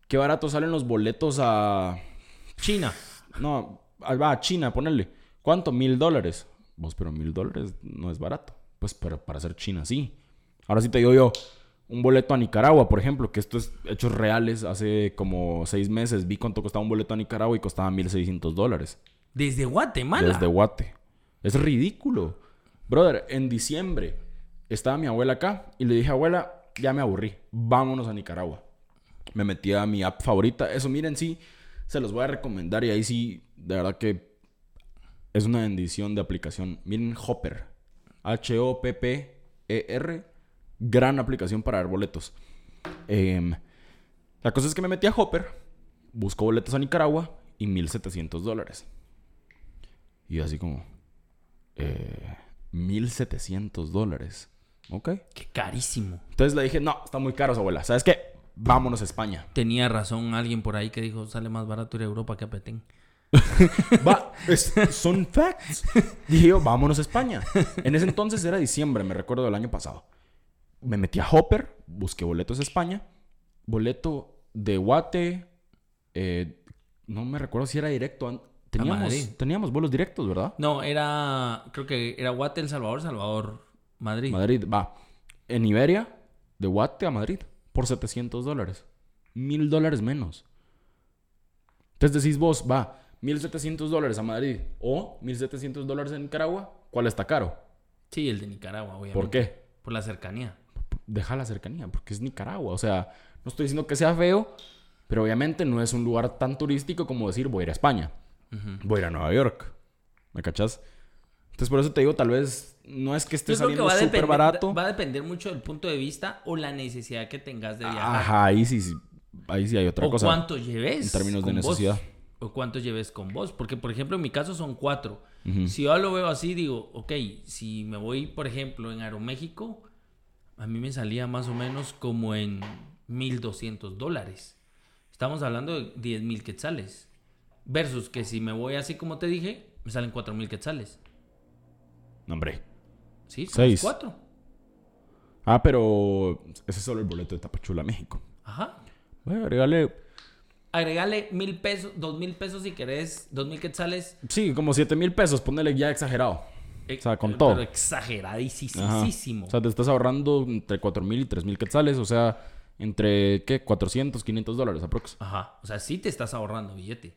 qué barato salen los boletos a...
China.
No, va a China, ponerle. ¿Cuánto? Mil dólares. Vos, pero mil dólares no es barato. Pues para, para hacer China, sí. Ahora sí te digo yo, un boleto a Nicaragua, por ejemplo, que esto es hechos reales. Hace como seis meses vi cuánto costaba un boleto a Nicaragua y costaba mil seiscientos dólares.
Desde Guatemala.
Desde Guate. Es ridículo. Brother, en diciembre estaba mi abuela acá y le dije, abuela, ya me aburrí. Vámonos a Nicaragua. Me metí a mi app favorita. Eso, miren, sí, se los voy a recomendar y ahí sí, de verdad que es una bendición de aplicación. Miren Hopper. H-O-P-P-E-R. Gran aplicación para ver boletos. Em, la cosa es que me metí a Hopper, busco boletos a Nicaragua y 1700 dólares. Y así como, eh, 1700 dólares. Ok.
Qué carísimo.
Entonces le dije, no, está muy caro, abuela. ¿Sabes qué? Vámonos a España.
Tenía razón alguien por ahí que dijo, sale más barato ir a Europa que a Petén.
Va, es- son facts. Dije yo, vámonos a España. En ese entonces era diciembre, me recuerdo del año pasado. Me metí a Hopper, busqué boletos a España. Boleto de Guate. eh, no me recuerdo si era directo. Teníamos, teníamos vuelos directos, ¿verdad?
No, era, creo que era Guate, El Salvador, Salvador, Madrid.
Madrid, va. En Iberia, de Guate a Madrid, por 700 dólares. Mil dólares menos. Entonces decís vos, va, 1700 dólares a Madrid o 1700 dólares en Nicaragua, ¿cuál está caro?
Sí, el de Nicaragua, obviamente.
¿Por qué?
Por la cercanía.
Deja la cercanía, porque es Nicaragua. O sea, no estoy diciendo que sea feo, pero obviamente no es un lugar tan turístico como decir voy a ir a España,
Ujú.
voy a ir a Nueva York. ¿Me cachas? Entonces por eso te digo, tal vez no es que esté saliendo súper barato.
va a depender mucho del punto de vista o la necesidad que tengas de viajar.
Ajá, ahí sí, sí, ahí sí hay otra
o
cosa.
cuánto lleves.
en términos de
vos.
necesidad.
O cuánto lleves con vos. Porque, por ejemplo, en mi caso son cuatro. Si yo lo veo así, digo, ok, si me voy, por ejemplo, en Aeroméxico, a mí me salía más o menos como en 1.200 dólares. Estamos hablando de 10.000 quetzales. Versus que si me voy así como te dije, me salen 4.000 quetzales.
No, hombre.
Sí, son
Seis.
cuatro.
Ah, pero ese es solo el boleto de Tapachula, México.
Ajá.
Bueno, agregale,
Agregale mil pesos, dos mil pesos si querés, dos mil quetzales.
sí, como 7 mil pesos, ponele ya exagerado.
eh,
O sea, con
pero
todo. Ajá.
exageradísimo.
O sea, te estás ahorrando entre 4 mil y 3 mil quetzales, o sea, entre, ¿qué? 400, 500 dólares aprox.
Ajá. O sea, sí te estás ahorrando billete.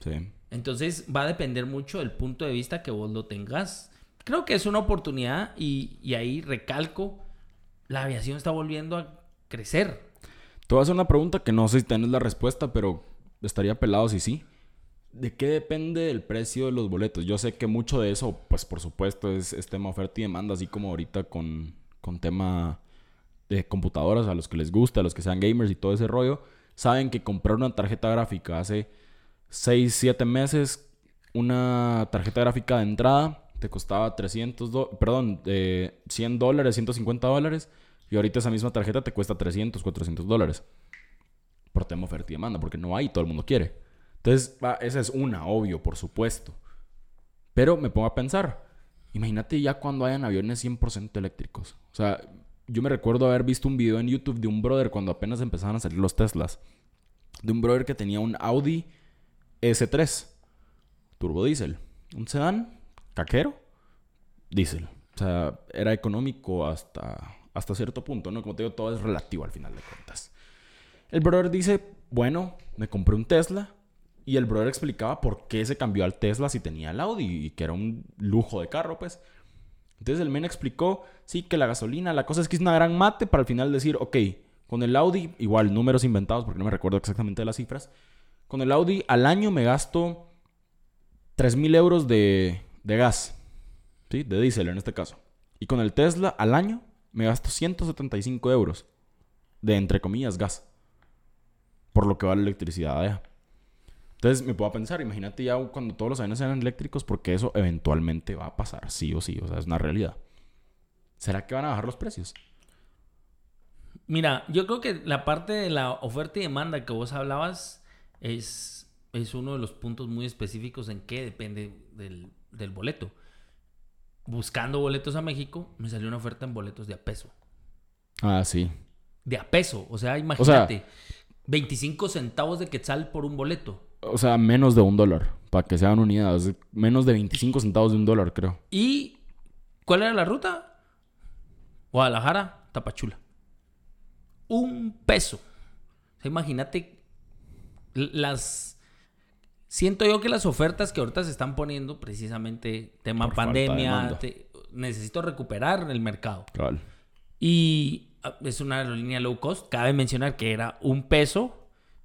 Sí.
Entonces va a depender mucho del punto de vista que vos lo tengas. Creo que es una oportunidad y, y ahí recalco, la aviación está volviendo a crecer.
Te voy a hacer una pregunta que no sé si tienes la respuesta, pero estaría pelado si sí. ¿De qué depende el precio de los boletos? Yo sé que mucho de eso, pues por supuesto, es, es tema oferta y demanda, así como ahorita con, con tema de computadoras, a los que les gusta, a los que sean gamers y todo ese rollo, saben que comprar una tarjeta gráfica hace 6, 7 meses, una tarjeta gráfica de entrada te costaba 300, do- perdón, eh, 100 dólares, 150 dólares, y ahorita esa misma tarjeta te cuesta 300, 400 dólares. Por tema oferta y demanda, porque no hay, todo el mundo quiere. Entonces, esa es una, obvio, por supuesto. Pero me pongo a pensar, imagínate ya cuando hayan aviones 100% eléctricos. O sea, yo me recuerdo haber visto un video en YouTube de un brother cuando apenas empezaban a salir los Teslas. De un brother que tenía un Audi S3, turbo diésel. Un sedán, caquero, diésel. O sea, era económico hasta, hasta cierto punto, ¿no? Como te digo, todo es relativo al final de cuentas. El brother dice, bueno, me compré un Tesla. Y el brother explicaba por qué se cambió al Tesla si tenía el Audi y que era un lujo de carro, pues. Entonces el men explicó, sí, que la gasolina, la cosa es que es una gran mate para al final decir, ok, con el Audi, igual números inventados porque no me recuerdo exactamente las cifras, con el Audi al año me gasto 3.000 euros de, de gas, ¿sí? De diésel en este caso. Y con el Tesla al año me gasto 175 euros de, entre comillas, gas. Por lo que vale la electricidad allá. Entonces me puedo pensar, imagínate ya cuando todos los aviones sean eléctricos, porque eso eventualmente va a pasar, sí o sí, o sea, es una realidad. ¿Será que van a bajar los precios?
Mira, yo creo que la parte de la oferta y demanda que vos hablabas es, es uno de los puntos muy específicos en que depende del, del boleto. Buscando boletos a México, me salió una oferta en boletos de a peso.
Ah, sí.
De a peso, o sea, imagínate, 25 centavos de quetzal por un boleto.
O sea, menos de un dólar, para que se hagan unidades. Menos de 25 centavos de un dólar, creo.
¿Y cuál era la ruta? Guadalajara, Tapachula. Un peso. O sea, imagínate las... Siento yo que las ofertas que ahorita se están poniendo, precisamente tema
Por
pandemia, te- necesito recuperar el mercado.
Cabal.
Y ah, es una aerolínea low cost. Cabe mencionar que era un peso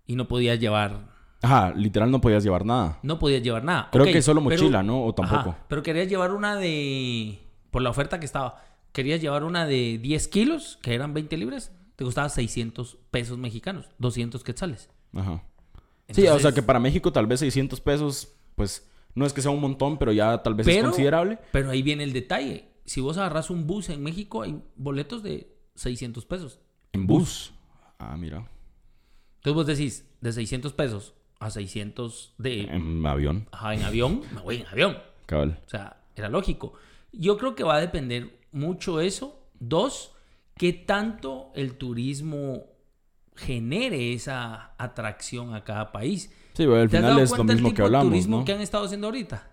y no podías llevar,
Ajá, literal no podías llevar nada.
no podías llevar nada.
Creo
Ok,
que solo
pero-
mochila, ¿no? O tampoco.
Ajá, pero querías llevar una de. Por la oferta que estaba. querías llevar una de 10 kilos, que eran 20 libras, te costaba 600 pesos mexicanos, 200 quetzales.
Ajá. Sí, o sea que para México tal vez 600 pesos, pues no es que sea un montón, pero ya tal vez es considerable.
Pero ahí viene el detalle. Si vos agarras un bus en México, hay boletos de 600 pesos.
En bus. Ah, mira.
Entonces vos decís, de 600 pesos a 600 de...
En avión,
Ajá, en avión, me voy en avión.
cabal.
O sea, era lógico. Yo creo que va a depender mucho eso. Dos, qué tanto el turismo genere esa atracción a cada país.
Sí, pero al
¿Te has
final es lo
el
mismo que hablamos,
turismo
¿no?
que han estado haciendo ahorita?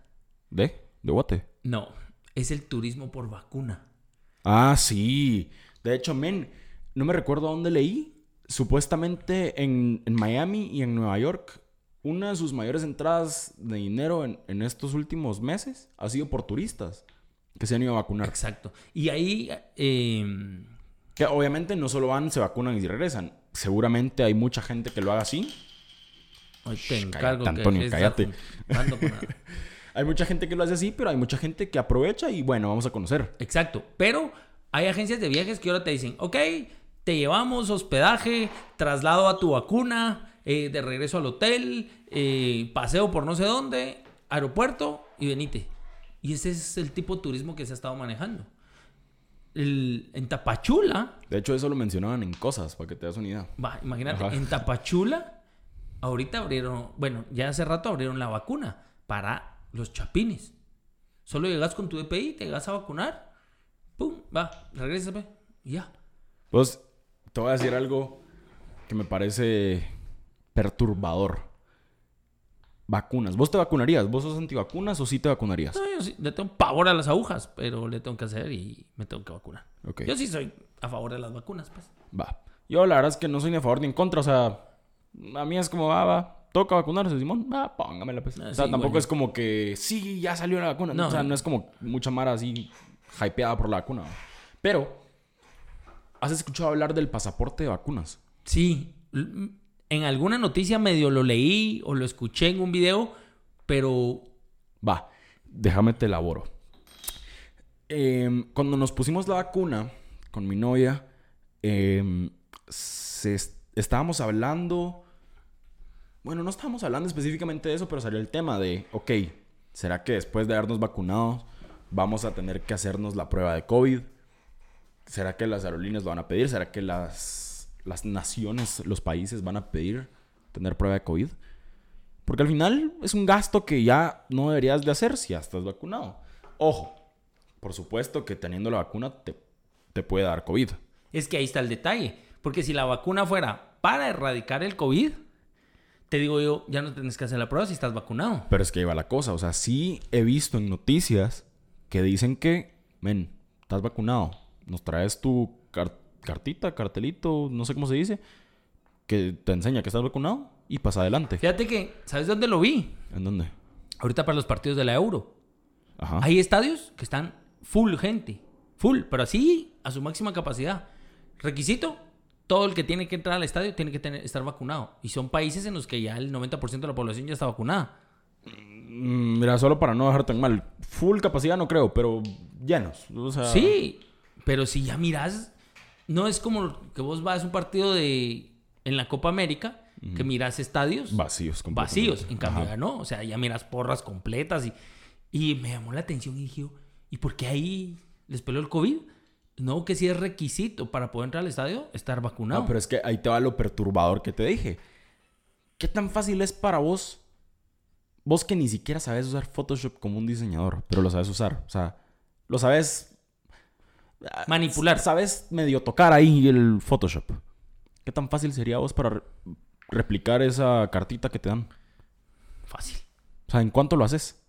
¿De? ¿De Guate?
No, es el turismo por vacuna.
Ah, sí. De hecho, men, no me recuerdo dónde leí. Supuestamente en, en Miami y en Nueva York, una de sus mayores entradas de dinero en, en estos últimos meses ha sido por turistas que se han ido a vacunar.
Exacto. Y ahí, eh,
Que obviamente no solo van, se vacunan y regresan. Seguramente hay mucha gente que lo haga así.
hoy te
Shh,
encargo
cállate,
que
Antonio, cállate. Hay mucha gente que lo hace así, pero hay mucha gente que aprovecha y bueno, vamos a conocer.
Exacto. Pero hay agencias de viajes que ahora te dicen, ok, te llevamos hospedaje, traslado a tu vacuna, eh, de regreso al hotel, eh, paseo por no sé dónde, aeropuerto y venite. Y ese es el tipo de turismo que se ha estado manejando. El- en Tapachula,
De hecho, eso lo mencionaban en cosas, para que te das una idea.
va, imagínate,
Ajá.
en Tapachula, ahorita abrieron, bueno, ya hace rato abrieron la vacuna para los chapines. Solo llegas con tu DPI, te llegas a vacunar, pum, va, regresas, y ya.
Pues te voy a decir algo que me parece perturbador. Vacunas. ¿Vos te vacunarías? ¿Vos sos antivacunas o sí te vacunarías?
No, yo sí, le tengo pavor a las agujas, pero le tengo que hacer y me tengo que vacunar.
Ok.
Yo sí soy a favor de las vacunas, pues.
Va. Yo la verdad es que no soy ni a favor ni en contra. O sea, a mí es como, va, va, toca vacunarse, Simón. Va, póngamela, pues.
Ah,
o sea,
sí,
tampoco es como que, sí, ya salió la vacuna.
No.
O sea, no es como mucha mara así hypeada por la vacuna. ¿va? Pero, ¿has escuchado hablar del pasaporte de vacunas?
Sí, en alguna noticia medio lo leí o lo escuché en un video, pero
Va, déjame te elaboro. Em, cuando nos pusimos la vacuna con mi novia, em, estábamos hablando. Bueno, no estábamos hablando específicamente de eso, pero salió el tema de, ok, ¿será que después de habernos vacunado vamos a tener que hacernos la prueba de COVID? ¿Será que las aerolíneas lo van a pedir? ¿Será que las, las naciones, los países van a pedir tener prueba de COVID? Porque al final es un gasto que ya no deberías de hacer si ya estás vacunado. Ojo, por supuesto que teniendo la vacuna te, te puede dar COVID.
es que ahí está el detalle. Porque si la vacuna fuera para erradicar el COVID, te digo yo, ya no tienes que hacer la prueba si estás vacunado.
Pero es que iba la cosa. O sea, sí he visto en noticias que dicen que, men, estás vacunado. Nos traes tu car- cartita, cartelito, no sé cómo se dice, que te enseña que estás vacunado y pasa adelante.
Fíjate que, ¿sabes dónde lo vi?
¿En dónde?
Ahorita para los partidos de la Euro.
Ajá.
Hay estadios que están full gente. Full, pero así a su máxima capacidad. Requisito, todo el que tiene que entrar al estadio tiene que tener- estar vacunado. Y son países en los que ya el 90% de la población ya está vacunada.
Mm, Mira, solo para no dejar tan mal. Full capacidad no creo, pero llenos. O sea,
Sí, pero si ya miras, no es como que vos vas a un partido de en la Copa América que miras estadios
Vacíos.
vacíos. En cambio, ya no. O sea, ya miras porras completas y, y me llamó la atención y dije, ¿y por qué ahí les peló el COVID? No, que sí es requisito para poder entrar al estadio estar vacunado.
No, pero es que ahí te va lo perturbador que te dije. ¿Qué tan fácil es para vos? Vos que ni siquiera sabes usar Photoshop como un diseñador, pero lo sabes usar. O sea, lo sabes. Ah,
Manipular.
Sabes medio tocar ahí el Photoshop. ¿Qué tan fácil sería vos para re- replicar esa cartita que te dan?
Fácil.
O sea, ¿en cuánto lo haces?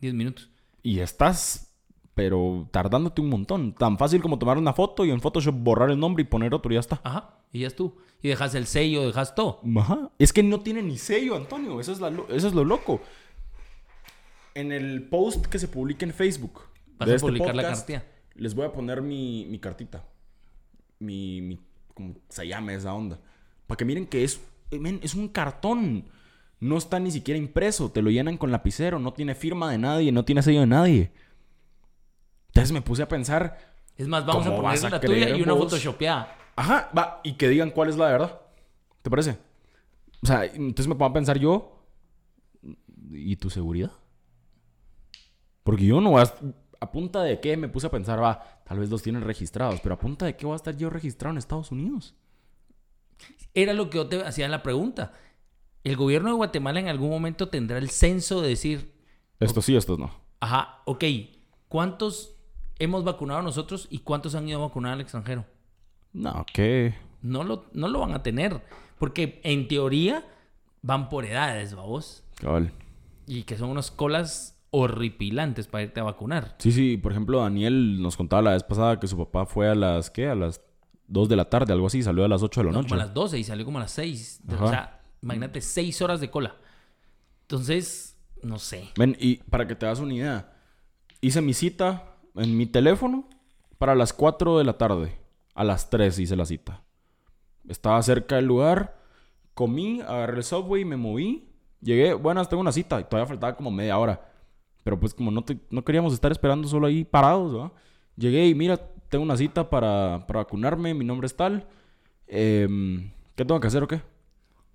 10 minutos.
Y estás, pero tardándote un montón. Tan fácil como tomar una foto y en Photoshop borrar el nombre y poner otro y ya está.
Ajá. Y ya es tú. Y dejas el sello, dejas todo.
Ajá. Es que no tiene ni sello, Antonio. Eso es, la lo- eso es lo loco. En el post que se publica en Facebook.
Vas a
este
publicar la cartilla.
Les voy a poner mi, mi cartita. Mi, mi. ¿Cómo se llama esa onda? Para que miren que es. eh, men, es un cartón. No está ni siquiera impreso. Te lo llenan con lapicero. No tiene firma de nadie. No tiene sello de nadie. Entonces me puse a pensar.
Es más, vamos a
¿Cómo vas
poner
a
la tuya y una
vos?
photoshopeada.
Ajá, va, y que digan cuál es la de verdad. ¿Te parece? O sea, entonces me pongo a pensar yo. ¿Y tu seguridad? Porque yo no voy a. ¿A punta de qué me puse a pensar? Va, tal vez los tienen registrados, pero ¿a punta de qué voy a estar yo registrado en Estados Unidos?
Era lo que yo te hacía la pregunta. ¿El gobierno de Guatemala en algún momento tendrá el censo de decir,
Esto sí, estos no.
ajá, ok, ¿cuántos hemos vacunado nosotros y cuántos han ido a vacunar al extranjero?
No, ¿qué?
No lo, no lo van a tener. Porque en teoría van por edades, vamos.
Cabal.
Y que son unas colas horripilantes para irte a vacunar.
Sí, sí, por ejemplo, Daniel nos contaba la vez pasada que su papá fue a las, ¿qué? A las 2 de la tarde, algo así, salió a las 8 de la
No,
noche.
como a las 12 y salió como a las 6.
Ajá.
O sea, imagínate 6 horas de cola. Entonces, no sé.
Ven, y para que te das una idea, hice mi cita en mi teléfono para las 4 de la tarde. A las 3 hice la cita. Estaba cerca del lugar, comí, agarré el subway, me moví, llegué, buenas, tengo una cita y todavía faltaba como media hora. Pero pues como no, te- no queríamos estar esperando solo ahí parados, ¿verdad? Llegué y mira, tengo una cita para, para vacunarme, mi nombre es tal. Em, ¿Qué tengo que hacer o qué?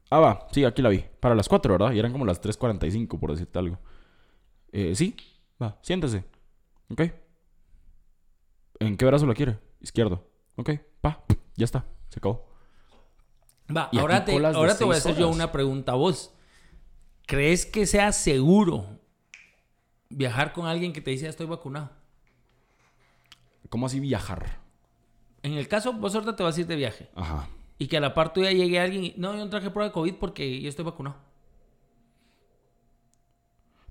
Ah, va, sí, aquí la vi. Para las 4, ¿verdad? Y eran como las 3.45, por decirte algo. Eh, sí, va, siéntese. ¿Ok? ¿En qué brazo la quiere? Izquierdo. Ok, pa, ya está, se acabó.
Va,
Y
ahora te, ahora te voy a hacer yo una pregunta a vos. ¿Crees que sea seguro viajar con alguien que te dice "Ya estoy vacunado?
¿Cómo así viajar?
En el caso, vos ahorita te vas a ir de viaje
Ajá.
y que a la par tuya llegue alguien y no, yo no traje prueba de COVID porque yo estoy vacunado.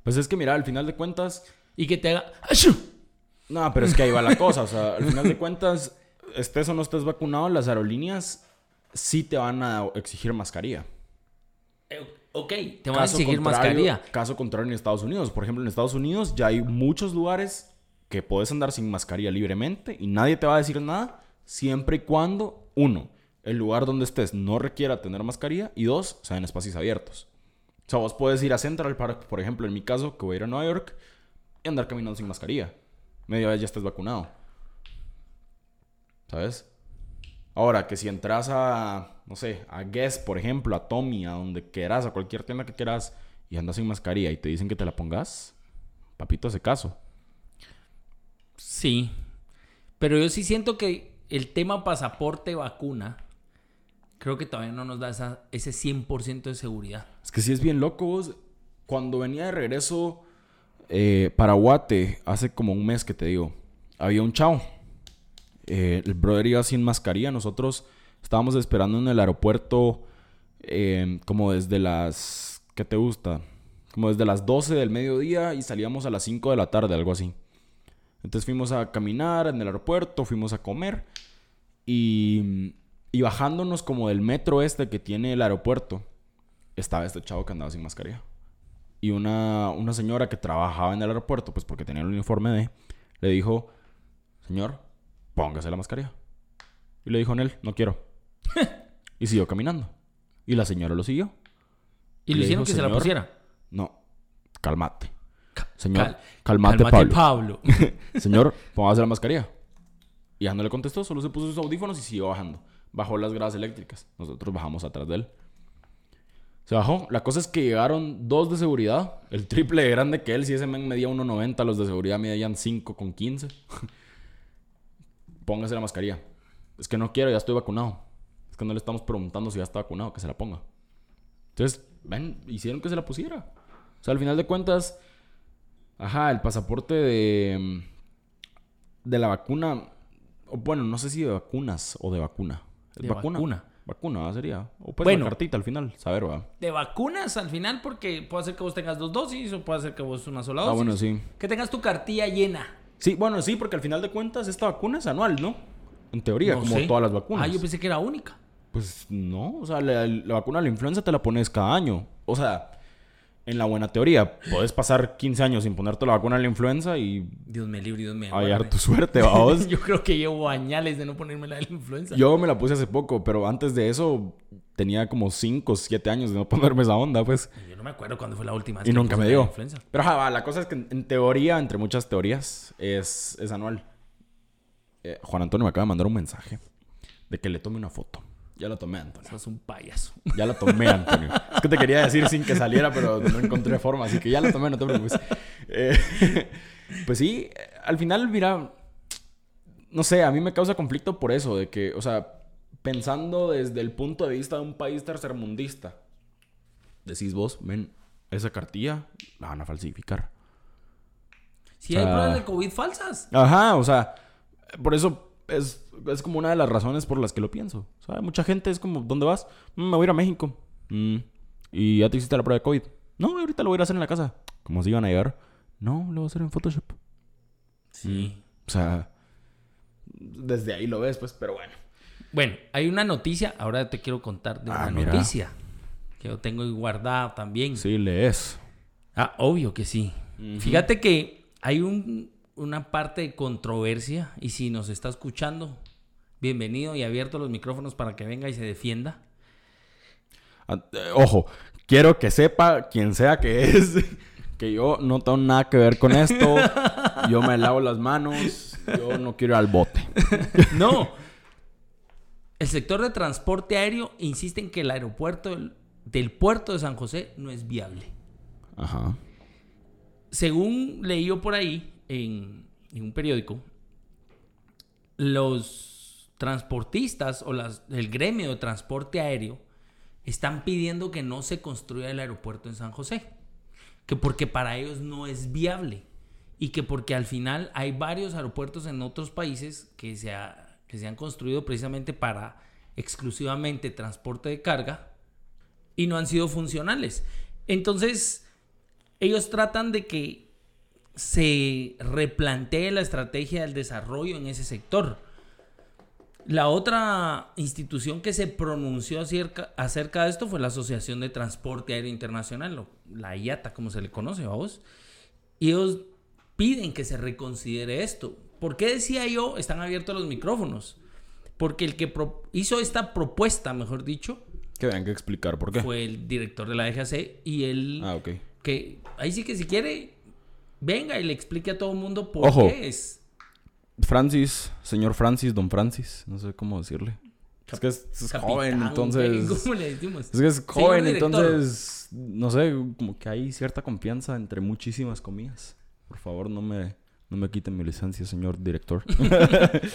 Pues es que mira, al final de cuentas...
Y que te haga...
No, pero es que ahí va la cosa. O sea, al final de cuentas, estés o no estés vacunado, las aerolíneas sí te van a exigir mascarilla.
Ok, te van a exigir mascarilla.
Caso contrario en Estados Unidos. Por ejemplo, en Estados Unidos ya hay muchos lugares que puedes andar sin mascarilla libremente y nadie te va a decir nada siempre y cuando, uno, el lugar donde estés no requiera tener mascarilla y dos, sean espacios abiertos. O sea, vos puedes ir a Central Park, por ejemplo, en mi caso, que voy a ir a Nueva York, y andar caminando sin mascarilla. Media vez ya estás vacunado. ¿Sabes? Ahora, que si entras a, no sé, a Guess, por ejemplo, a Tommy, a donde quieras, a cualquier tienda que quieras, y andas sin mascarilla y te dicen que te la pongas, papito, hace caso.
Sí. Pero yo sí siento que el tema pasaporte vacuna, creo que todavía no nos da esa- ese 100% de seguridad.
Es que sí es bien loco, vos. Cuando venía de regreso eh, para Guate, hace como un mes que te digo, había un chavo. Eh, el brother iba sin mascarilla. Nosotros estábamos esperando en el aeropuerto eh, como desde las... ¿Qué te gusta? Como desde las 12 del mediodía y salíamos a las 5 de la tarde, algo así. Entonces fuimos a caminar en el aeropuerto, fuimos a comer y, y bajándonos como del metro este que tiene el aeropuerto, estaba este chavo que andaba sin mascarilla. Y una, una señora que trabajaba en el aeropuerto, pues porque tenía el uniforme de, le dijo, señor, póngase la mascarilla. Y le dijo en él, no quiero. y siguió caminando. Y la señora lo siguió.
Y
Le
le hicieron
dijo,
que se la
"Señor,
pusiera.
No, cálmate. Señor,
Cal-
calmate,
cálmate,
Pablo.
Pablo.
Señor, póngase la mascarilla. Y ya no le contestó, solo se puso sus audífonos y siguió bajando. Bajó las gradas eléctricas. Nosotros bajamos atrás de él. Se bajó. La cosa es que llegaron dos de seguridad. El triple de grande que él. Si ese men medía 1.90, los de seguridad medían 5 con 15. Póngase la mascarilla. Es que no quiero, ya estoy vacunado. Es que no le estamos preguntando si ya está vacunado, que se la ponga. Entonces, ven, hicieron que se la pusiera. O sea, al final de cuentas, ajá, el pasaporte de, de la vacuna, o bueno, no sé si de vacunas o de vacuna. ¿Es
De
vacuna?
vacuna.
Vacuna, ¿verdad? sería. O pues
Bueno.
la cartita al final, saber, va.
De vacunas al final, porque puede ser que vos tengas dos dosis o puede ser que vos una sola dosis.
Ah, bueno, sí.
Que tengas tu cartilla llena.
Sí, bueno, sí, porque al final de cuentas esta vacuna es anual, ¿no? En teoría,
No
como
sé.
todas las vacunas.
Ah, yo pensé que era única.
Pues no, o sea, la, la vacuna de la influenza te la pones cada año. O sea, en la buena teoría, puedes pasar 15 años sin ponerte la vacuna de la influenza y
Dios me libre, Dios me
hallar tu suerte, vamos.
Yo creo que llevo añales de no ponerme la de la influenza.
Yo me la puse hace poco, pero antes de eso tenía como 5 o 7 años de no ponerme esa onda, pues.
Yo no me acuerdo cuándo fue la última vez
Y
que
nunca me
de la
dio.
influenza.
Pero va, la cosa es que en, en teoría, entre muchas teorías, es, es anual. eh, Juan Antonio me acaba de mandar un mensaje de que le tome una foto. Ya la tomé, Antonio.
Sos un payaso.
Ya la tomé, Antonio. Es que te quería decir sin que saliera, pero no encontré forma. Así que ya la tomé, no te preocupes. Eh, pues sí, al final, mira, no sé, a mí me causa conflicto por eso, de que, o sea, pensando desde el punto de vista de un país tercermundista, decís vos, ven, esa cartilla la van a falsificar.
Si
O
hay pruebas de COVID falsas.
Ajá, o sea, por eso es, es como una de las razones por las que lo pienso. O sea, mucha gente es como, ¿dónde vas? "Mm, me voy a ir a México. "Mm, ¿Y ya te hiciste la prueba de COVID? No, ahorita lo voy a ir a hacer en la casa. ¿Cómo se iban a llegar? No, lo voy a hacer en Photoshop.
Sí.
O sea, desde ahí lo ves, pues, pero bueno.
Bueno, hay una noticia. Ahora te quiero contar de
Ah,
una
mira.
noticia. Que yo tengo guardada también.
Sí, lees.
Ah, obvio que sí. Fíjate que hay un- una parte de controversia y si nos está escuchando, bienvenido y abierto los micrófonos para que venga y se defienda.
Ah, eh, Ojo, quiero que sepa quien sea que es que yo no tengo nada que ver con esto. Yo me lavo las manos. Yo no quiero ir al bote.
No. El sector de transporte aéreo insiste en que el aeropuerto del, del puerto de San José no es viable.
Ajá.
Según leí yo por ahí en, un periódico, los transportistas o las, el gremio de transporte aéreo están pidiendo que no se construya el aeropuerto en San José. Que porque para ellos no es viable. Y que porque al final hay varios aeropuertos en otros países que se, ha- que se han construido precisamente para exclusivamente transporte de carga y no han sido funcionales. Entonces, ellos tratan de que se replantee la estrategia del desarrollo en ese sector. La otra institución que se pronunció acerca, acerca de esto fue la Asociación de Transporte Aéreo Internacional, la IATA, como se le conoce, vamos. Y ellos piden que se reconsidere esto. ¿Por qué decía yo, están abiertos los micrófonos? Porque el que hizo esta propuesta, mejor dicho,
Que vean que explicar por qué.
fue el director de la DGAC y él
Ah, ok.
que ahí sí que si quiere venga y le explique a todo el mundo por
Ojo.
qué es.
Francis, señor Francis, don Francis, no sé cómo decirle. Es que es, es
Capitán,
joven, entonces...
¿Cómo le decimos?
Es que es joven, entonces... No sé, como que hay cierta confianza entre muchísimas comillas. Por favor, no me, no me quiten mi licencia, señor director.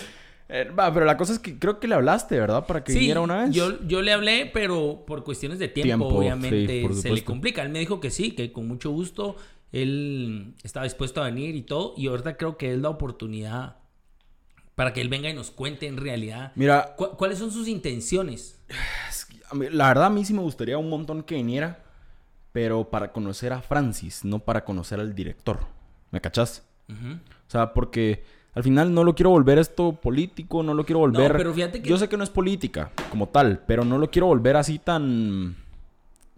Eh, Va, pero la cosa es que creo que le hablaste, ¿verdad? Para que
Sí,
viniera una vez.
Yo, yo le hablé, pero por cuestiones de tiempo,
Tiempo,
obviamente
sí,
se le complica. Él me dijo que sí, que con mucho gusto él estaba dispuesto a venir y todo. Y ahorita creo que es la oportunidad para que él venga y nos cuente en realidad
Mira,
cu- cuáles son sus intenciones.
es que a mí- la verdad a mí sí me gustaría un montón que viniera, pero para conocer a Francis, no para conocer al director. ¿Me cachás?
Ujú.
O sea, porque al final no lo quiero volver esto político, no lo quiero volver...
No, pero fíjate que-
Yo sé que no es política como tal, pero no lo quiero volver así tan...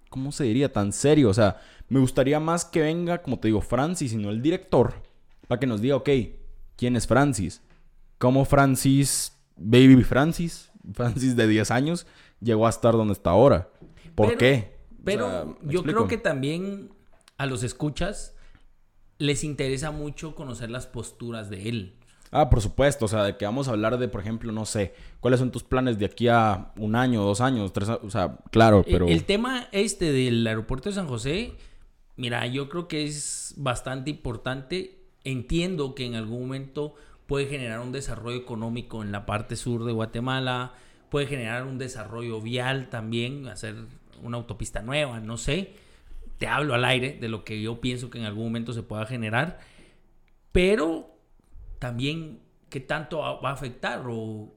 ¿Cómo se diría? Tan serio. O sea, me gustaría más que venga, como te digo, Francis y no el director, para que nos diga, ok, ¿quién es Francis? ¿Cómo Francis, Baby Francis, Francis de 10 años, llegó a estar donde está ahora? ¿Por
Pero-
qué? O
Pero
sea, ¿me
yo creo que también a los escuchas les interesa mucho conocer las posturas de él.
Ah, por supuesto, o sea, de que vamos a hablar de, por ejemplo, no sé, cuáles son tus planes de aquí a un año, dos años, tres años, o sea, claro,
Eh,
pero...
El tema este del aeropuerto de San José, mira, yo creo que es bastante importante. Entiendo que en algún momento puede generar un desarrollo económico en la parte sur de Guatemala, puede generar un desarrollo vial también, hacer una autopista nueva, no sé. Te hablo al aire de lo que yo pienso que en algún momento se pueda generar, pero también qué tanto va a afectar o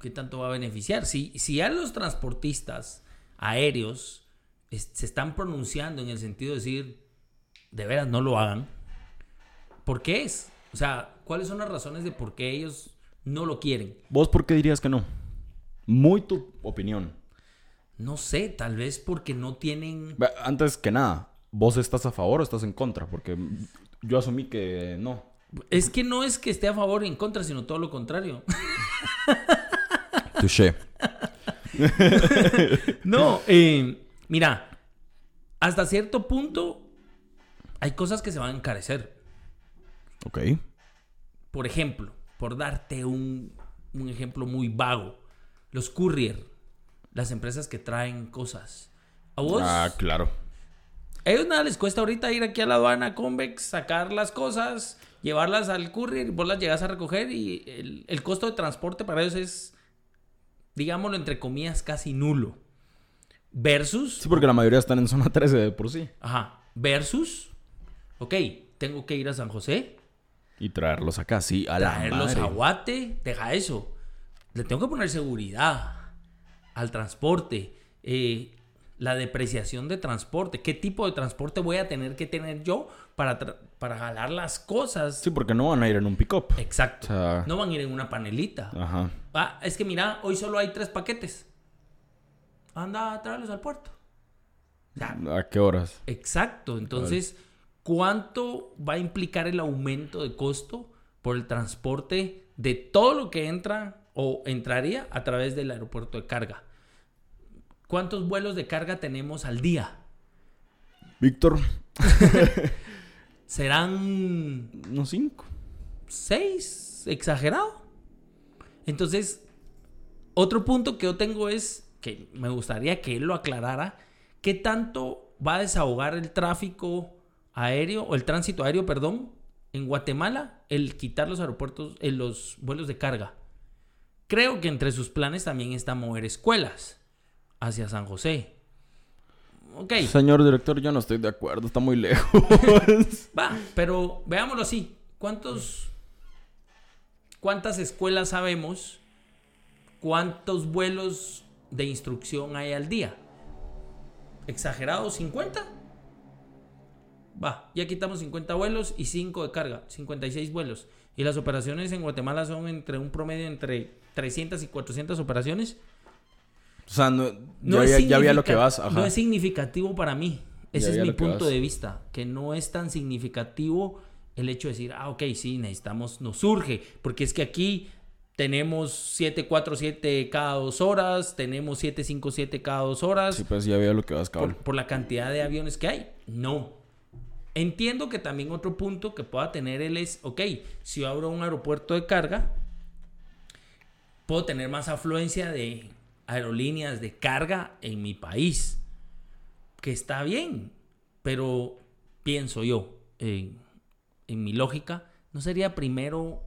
qué tanto va a beneficiar. Si, si a los transportistas aéreos es- se están pronunciando en el sentido de decir, de veras no lo hagan, ¿por qué es? O sea, ¿cuáles son las razones de por qué ellos no lo quieren?
¿Vos por qué dirías que no? Muy tu opinión.
No sé, tal vez porque no tienen...
Antes que nada, ¿vos estás a favor o estás en contra? Porque yo asumí que no.
Es que no es que esté a favor o en contra, sino todo lo contrario.
Touché.
No, eh, mira, hasta cierto punto hay cosas que se van a encarecer.
Ok.
Por ejemplo, por darte un, un ejemplo muy vago, los courier, las empresas que traen cosas. A vos,
Ah, claro.
a ellos nada les cuesta ahorita ir aquí a la aduana Convex, sacar las cosas, llevarlas al courier, vos las llegas a recoger y el, el costo de transporte para ellos es, digámoslo entre comillas, casi nulo. Versus
Sí, porque la mayoría están en zona 13 de por sí.
Ajá. Versus, ok, tengo que ir a San José,
Y traerlos acá, sí, a la
traerlos
madre.
a Guate, deja eso. Le tengo que poner seguridad al transporte, eh, la depreciación de transporte, qué tipo de transporte voy a tener que tener yo para, para jalar las cosas.
Sí, porque no van a ir en un pick-up.
Exacto.
O sea-
no van a ir en una panelita.
Ajá.
Ah, es que mira, hoy solo hay tres paquetes. Anda a traerlos al puerto. O sea,
¿A qué horas?
Exacto. Entonces, ¿cuánto va a implicar el aumento de costo por el transporte de todo lo que entra o entraría a través del aeropuerto de carga? ¿Cuántos vuelos de carga tenemos al día?
Víctor,
¿Serán
unos cinco.
seis? ¿Exagerado? Entonces, otro punto que yo tengo es que me gustaría que él lo aclarara. ¿Qué tanto va a desahogar el tráfico aéreo o el tránsito aéreo, perdón, en Guatemala el quitar los aeropuertos, eh, los vuelos de carga? Creo que entre sus planes también está mover escuelas hacia San José. Ok,
Señor director, yo no estoy de acuerdo, está muy lejos.
va, pero veámoslo así. ¿Cuántos, ¿Cuántas escuelas sabemos? ¿Cuántos vuelos de instrucción hay al día? ¿Exagerado 50? Va, ya quitamos 50 vuelos y 5 de carga, 56 vuelos. Y las operaciones en Guatemala son entre un promedio entre 300 y 400 operaciones.
o sea, no,
No
ya, lo que vas. Ajá.
No es significativo para mí. Ese
Ya
es mi punto de vista. Que no es tan significativo el hecho de decir, ah, ok, sí, necesitamos, nos surge. Porque es que aquí tenemos 747 cada dos horas, tenemos 757 cada dos horas,
Sí, pues ya a lo que vas,
por,
cabrón.
por la cantidad de aviones que hay. No. Entiendo que también otro punto que pueda tener él es, ok, si yo abro un aeropuerto de carga, puedo tener más afluencia de aerolíneas de carga en mi país. Que está bien, pero pienso yo, en, en mi lógica, ¿no sería primero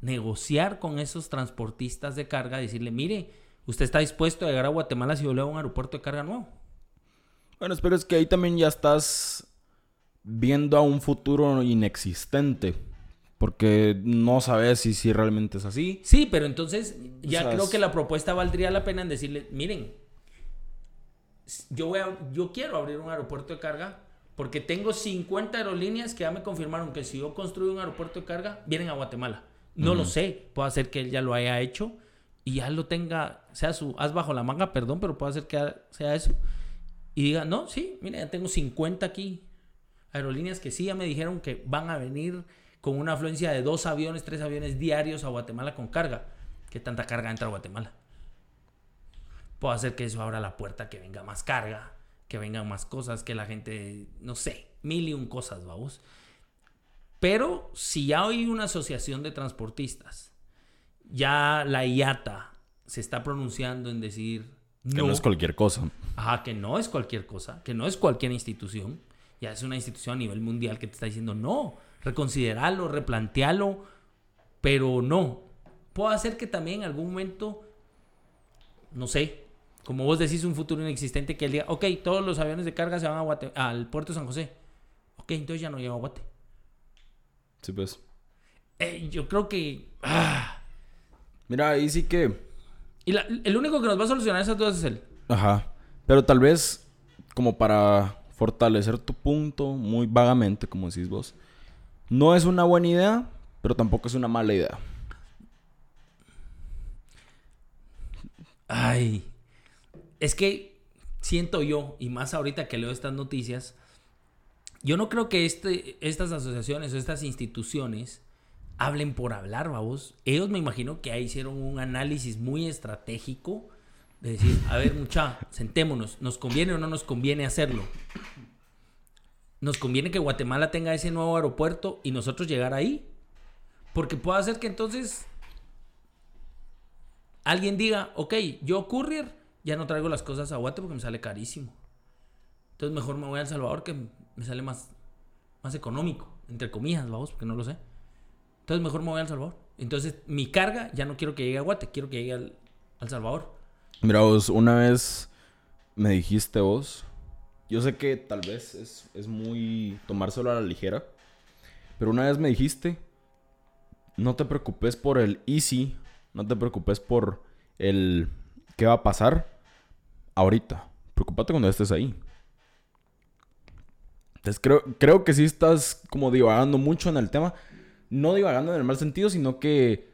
negociar con esos transportistas de carga? Decirle, mire, usted está dispuesto a llegar a Guatemala si yo le hago un aeropuerto de carga nuevo.
Bueno, pero es que ahí también ya estás viendo a un futuro inexistente. Porque no sabes si, si realmente es así.
Sí, pero entonces ya
O sea,
creo que la propuesta valdría la pena en decirle, miren, yo, voy a- yo quiero abrir un aeropuerto de carga porque tengo 50 aerolíneas que ya me confirmaron que si yo construyo un aeropuerto de carga, vienen a Guatemala. No lo sé, puede ser que él ya lo haya hecho y ya lo tenga, sea su haz bajo la manga, perdón, pero puede ser que sea eso. Y diga, no, sí, mira, ya tengo 50 aquí aerolíneas que sí ya me dijeron que van a venir con una afluencia de dos aviones, tres aviones diarios a Guatemala con carga. ¿Qué tanta carga entra a Guatemala? Puedo hacer que eso abra la puerta, que venga más carga, que vengan más cosas, que la gente, no sé, mil y un cosas, vamos. Pero si ya hay una asociación de transportistas, ya la IATA se está pronunciando en decir
Que no es cualquier cosa.
Ajá, que no es cualquier cosa, que no es cualquier institución. Ya es una institución a nivel mundial que te está diciendo, no, reconsideralo, replantealo, pero no. Puedo hacer que también en algún momento, no sé, como vos decís, un futuro inexistente que él diga, ok, todos los aviones de carga se van a Guate- al puerto de San José. Ok, entonces ya no llego a Guate.
Sí, pues.
Eh, yo creo que... ah.
Mira, ahí sí que.
Y la- el único que nos va a solucionar esas dudas es él.
Ajá. Pero tal vez, como para fortalecer tu punto, muy vagamente, como decís vos, no es una buena idea, pero tampoco es una mala idea.
Ay, es que siento yo, y más ahorita que leo estas noticias, yo no creo que este, estas asociaciones o estas instituciones hablen por hablar, vamos. Ellos me imagino que ahí hicieron un análisis muy estratégico de decir, a ver, mucha, sentémonos, ¿nos conviene o no nos conviene hacerlo? ¿Nos conviene que Guatemala tenga ese nuevo aeropuerto y nosotros llegar ahí? Porque puede hacer que entonces alguien diga, ok, yo courier ya no traigo las cosas a Guate porque me sale carísimo. Entonces mejor me voy a El Salvador que me sale más, más económico, entre comillas, vamos, porque no lo sé. Entonces mejor me voy a El Salvador. Entonces mi carga ya no quiero que llegue a Guate, quiero que llegue al, al Salvador.
Mira, vos, una vez me dijiste vos. Yo sé que tal vez es, es muy tomárselo a la ligera. Pero una vez me dijiste. No te preocupes por el easy. No te preocupes por el qué va a pasar ahorita. Preocúpate cuando estés ahí. Entonces creo, creo que sí estás como divagando mucho en el tema. No divagando en el mal sentido, sino que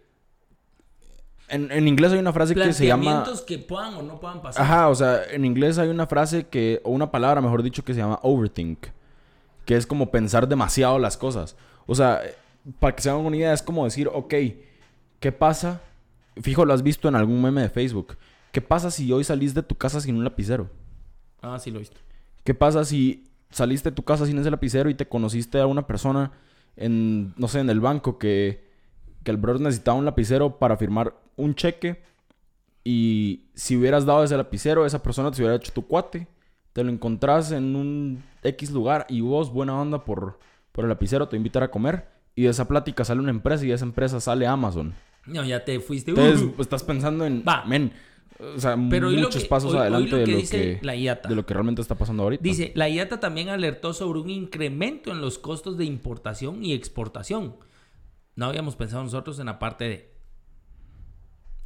en, en inglés hay una frase que se llama...
Que puedan o no puedan pasar.
Ajá, o sea, en inglés hay una frase que, o una palabra, mejor dicho, que se llama overthink. Que es como pensar demasiado las cosas. O sea, para que se hagan una idea, es como decir, ok, ¿qué pasa? Fijo, lo has visto en algún meme de Facebook. ¿Qué pasa si hoy salís de tu casa sin un lapicero?
Ah, sí lo he visto.
¿Qué pasa si saliste de tu casa sin ese lapicero y te conociste a una persona en, no sé, en el banco que, que el brother necesitaba un lapicero para firmar un cheque y si hubieras dado ese lapicero, esa persona te hubiera hecho tu cuate, te lo encontrás en un X lugar y vos, buena onda por, por el lapicero, te invitan a comer y de esa plática sale una empresa y de esa empresa sale Amazon.
No, ya te fuiste.
Entonces,
Uh.
estás pensando en,
Va.
men, o sea,
Pero
muchos
que-
pasos adelante
lo
de,
que
lo
dice
que,
la IATA.
de lo que realmente está pasando ahorita.
Dice, la IATA también alertó sobre un incremento en los costos de importación y exportación. No habíamos pensado nosotros en la parte de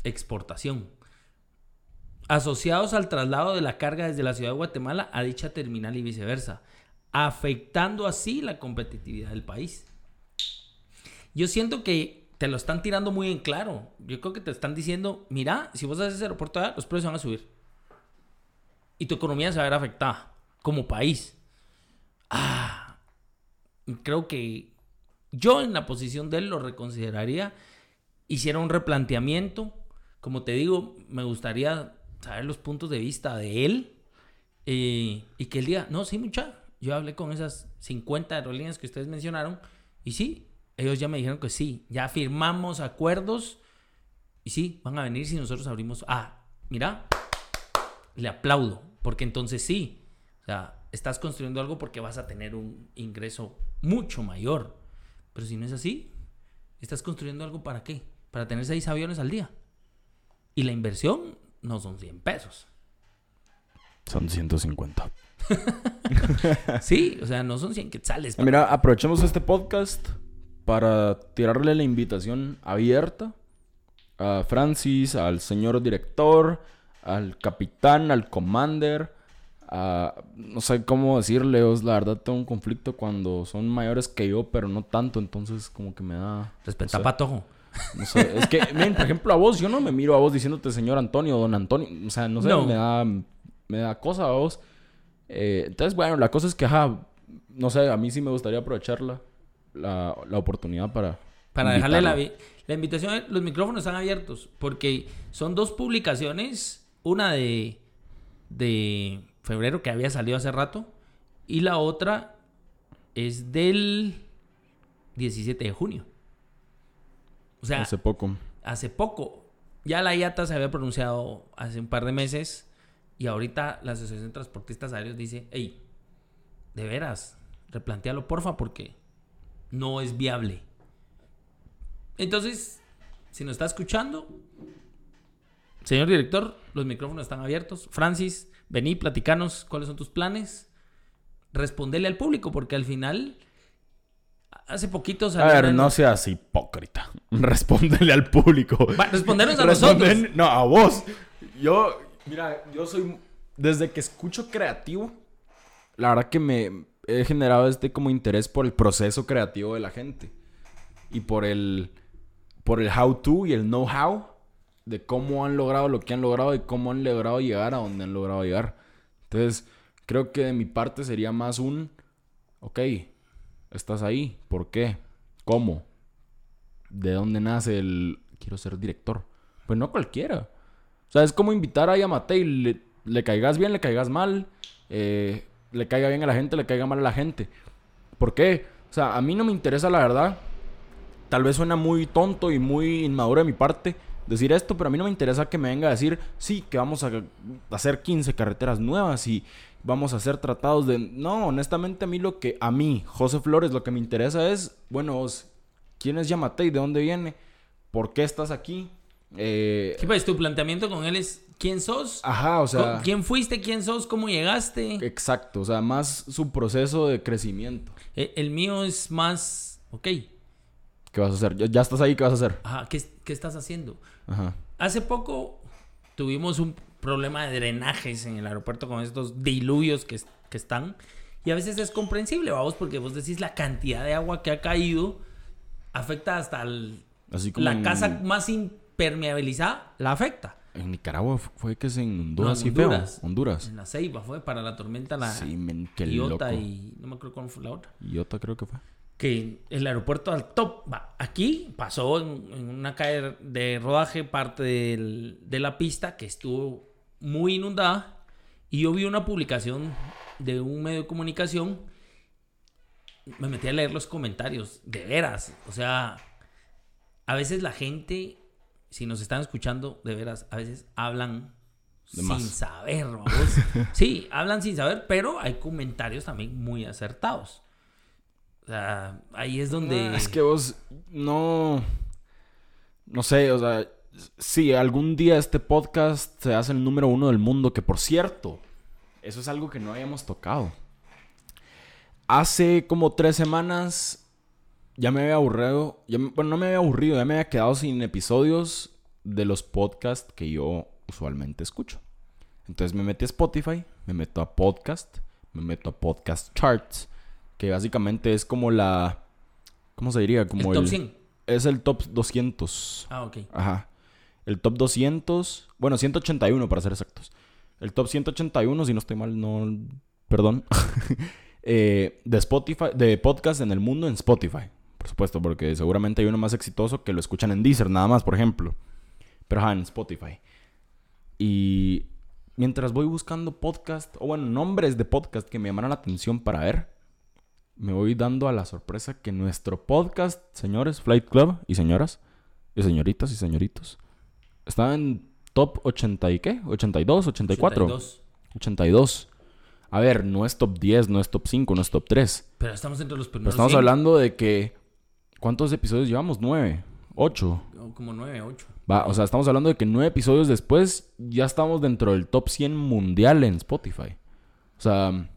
exportación. Asociados al traslado de la carga desde la ciudad de Guatemala a dicha terminal y viceversa, afectando así la competitividad del país. Yo siento que te lo están tirando muy en claro. Yo creo que te están diciendo, mira, si vos haces ese aeropuerto allá, los precios van a subir. Y tu economía se va a ver afectada como país. Ah, creo que yo en la posición de él lo reconsideraría. Hiciera un replanteamiento. Como te digo, me gustaría saber los puntos de vista de él. eh, y que él diga, no, sí, mucha. Yo hablé con esas 50 aerolíneas que ustedes mencionaron. Y sí, ellos ya me dijeron que sí. Ya firmamos acuerdos. Y sí, van a venir si nosotros abrimos. Ah, mira, le aplaudo. Porque entonces sí. O sea, estás construyendo algo porque vas a tener un ingreso mucho mayor. Pero si no es así, estás construyendo algo para qué? Para tener seis aviones al día. Y la inversión no son 100 pesos.
Son 150.
Sí, o sea, no son 100 quetzales.
Mira, aprovechemos este podcast para tirarle la invitación abierta a Francis, al señor director, al capitán, al commander, a... No sé cómo decirle, os, la verdad tengo un conflicto cuando son mayores que yo, pero no tanto, entonces como que me da...
Respeta
no sé,
a Patojo.
no sé, Es que, miren, por ejemplo, a vos, yo no me miro a vos diciéndote señor Antonio don Antonio, o sea, no sé,
No.
me da... Me da cosa a vos. Eh, entonces, bueno, la cosa es que, ajá, no sé, a mí sí me gustaría aprovecharla, la, la oportunidad para...
Para dejarle la, la invitación, los micrófonos están abiertos porque son dos publicaciones, una de, de febrero que había salido hace rato y la otra es del 17 de junio. O sea,
Hace poco.
hace poco. Ya la IATA se había pronunciado hace un par de meses y ahorita la Asociación de Transportistas Aéreos dice, hey, de veras, replantealo porfa porque no es viable. Entonces, si nos está escuchando, señor director, los micrófonos están abiertos. Francis, vení, platicanos cuáles son tus planes. Responderle al público porque al final, hace poquito
A ver, no seas hipócrita. Respóndele al público.
Va, respondernos a
Responden-
nosotros.
No, a vos. Yo, mira, yo soy... Desde que escucho creativo, la verdad que me he generado este como interés por el proceso creativo de la gente. Y por el... Por el how to y el know how. De cómo han logrado lo que han logrado y cómo han logrado llegar a donde han logrado llegar. Entonces, creo que de mi parte sería más un... Ok, estás ahí. ¿Por qué? ¿Cómo? ¿De dónde nace el quiero ser director? Pues no cualquiera. O sea, es como invitar a Yamate y le, le caigas bien, le caigas mal, eh, le caiga bien a la gente, le caiga mal a la gente. ¿Por qué? O sea, a mí no me interesa la verdad tal vez suena muy tonto y muy inmaduro de mi parte decir esto, pero a mí no me interesa que me venga a decir, sí, que vamos a hacer 15 carreteras nuevas y vamos a hacer tratados de... No, honestamente a mí lo que, a mí, José Flores, lo que me interesa es, bueno, ¿quién es Yamatei? ¿De dónde viene? ¿Por qué estás aquí? Eh,
Sí, pues tu planteamiento con él es quién sos,
ajá, o sea...
Quién fuiste, quién sos, cómo llegaste.
Exacto, o sea, más su proceso de crecimiento.
Eh, El mío es más, ok,
¿Qué vas a hacer? Ya, ya estás ahí, ¿qué vas a hacer?
ajá, ¿qué, qué estás haciendo?
Ajá.
Hace poco tuvimos un problema de drenajes en el aeropuerto con estos diluvios que, que están. Y a veces es comprensible, vamos, porque vos decís la cantidad de agua que ha caído afecta hasta el-
Así como
la
en,
casa más impermeabilizada, la afecta.
En Nicaragua fu- fue que se inundó
No, en
así
Honduras.
feo. Honduras.
En la Ceiba fue para la tormenta, la
Sí, men, qué
Iota
loco.
y no me acuerdo cuál fue la otra.
Iota creo que fue.
que el aeropuerto al top. Aquí pasó en, en una calle de rodaje parte del- de la pista que estuvo muy inundada y yo vi una publicación de un medio de comunicación. Me metí a leer los comentarios, de veras. O sea, a veces la gente, si nos están escuchando, de veras, a veces hablan
De
sin
más.
saber, vamos. sí, hablan sin saber, pero hay comentarios también muy acertados. O sea, ahí es donde...
Ah, Es que vos no. No sé, o sea. Si algún día este podcast se hace el número uno del mundo, que por cierto, eso es algo que no habíamos tocado. Hace como tres semanas ya me había aburrido. ya me- bueno, no me había aburrido, ya me había quedado sin episodios de los podcasts que yo usualmente escucho. Entonces me metí a Spotify, me meto a podcast, me meto a podcast charts, que básicamente es como la. ¿Cómo se diría?
el
Como
top 100.
Es el top 200.
Ah, ok.
Ajá. El top 200. Bueno, 181 para ser exactos. El top 181, si no estoy mal, no. Perdón. eh, de Spotify, de podcast en el mundo en Spotify. Por supuesto, porque seguramente hay uno más exitoso que lo escuchan en Deezer, nada más, por ejemplo. Pero ajá, en Spotify. Y mientras voy buscando podcast, o bueno, nombres de podcast que me llamaran la atención para ver, me voy dando a la sorpresa que nuestro podcast, señores, Flight Club y señoras, y señoritas y señoritos, está en top 80 y qué? 82, 84.
82.
82. A ver, no es top 10, no es top 5, no es top 3.
Pero estamos entre los
Pero estamos
100.
hablando de que... ¿Cuántos episodios llevamos? ¿9? ¿8?
Como 9, 8.
Va, o sea, estamos hablando de que nueve episodios después ya estamos dentro del top 100 mundial en Spotify. O sea,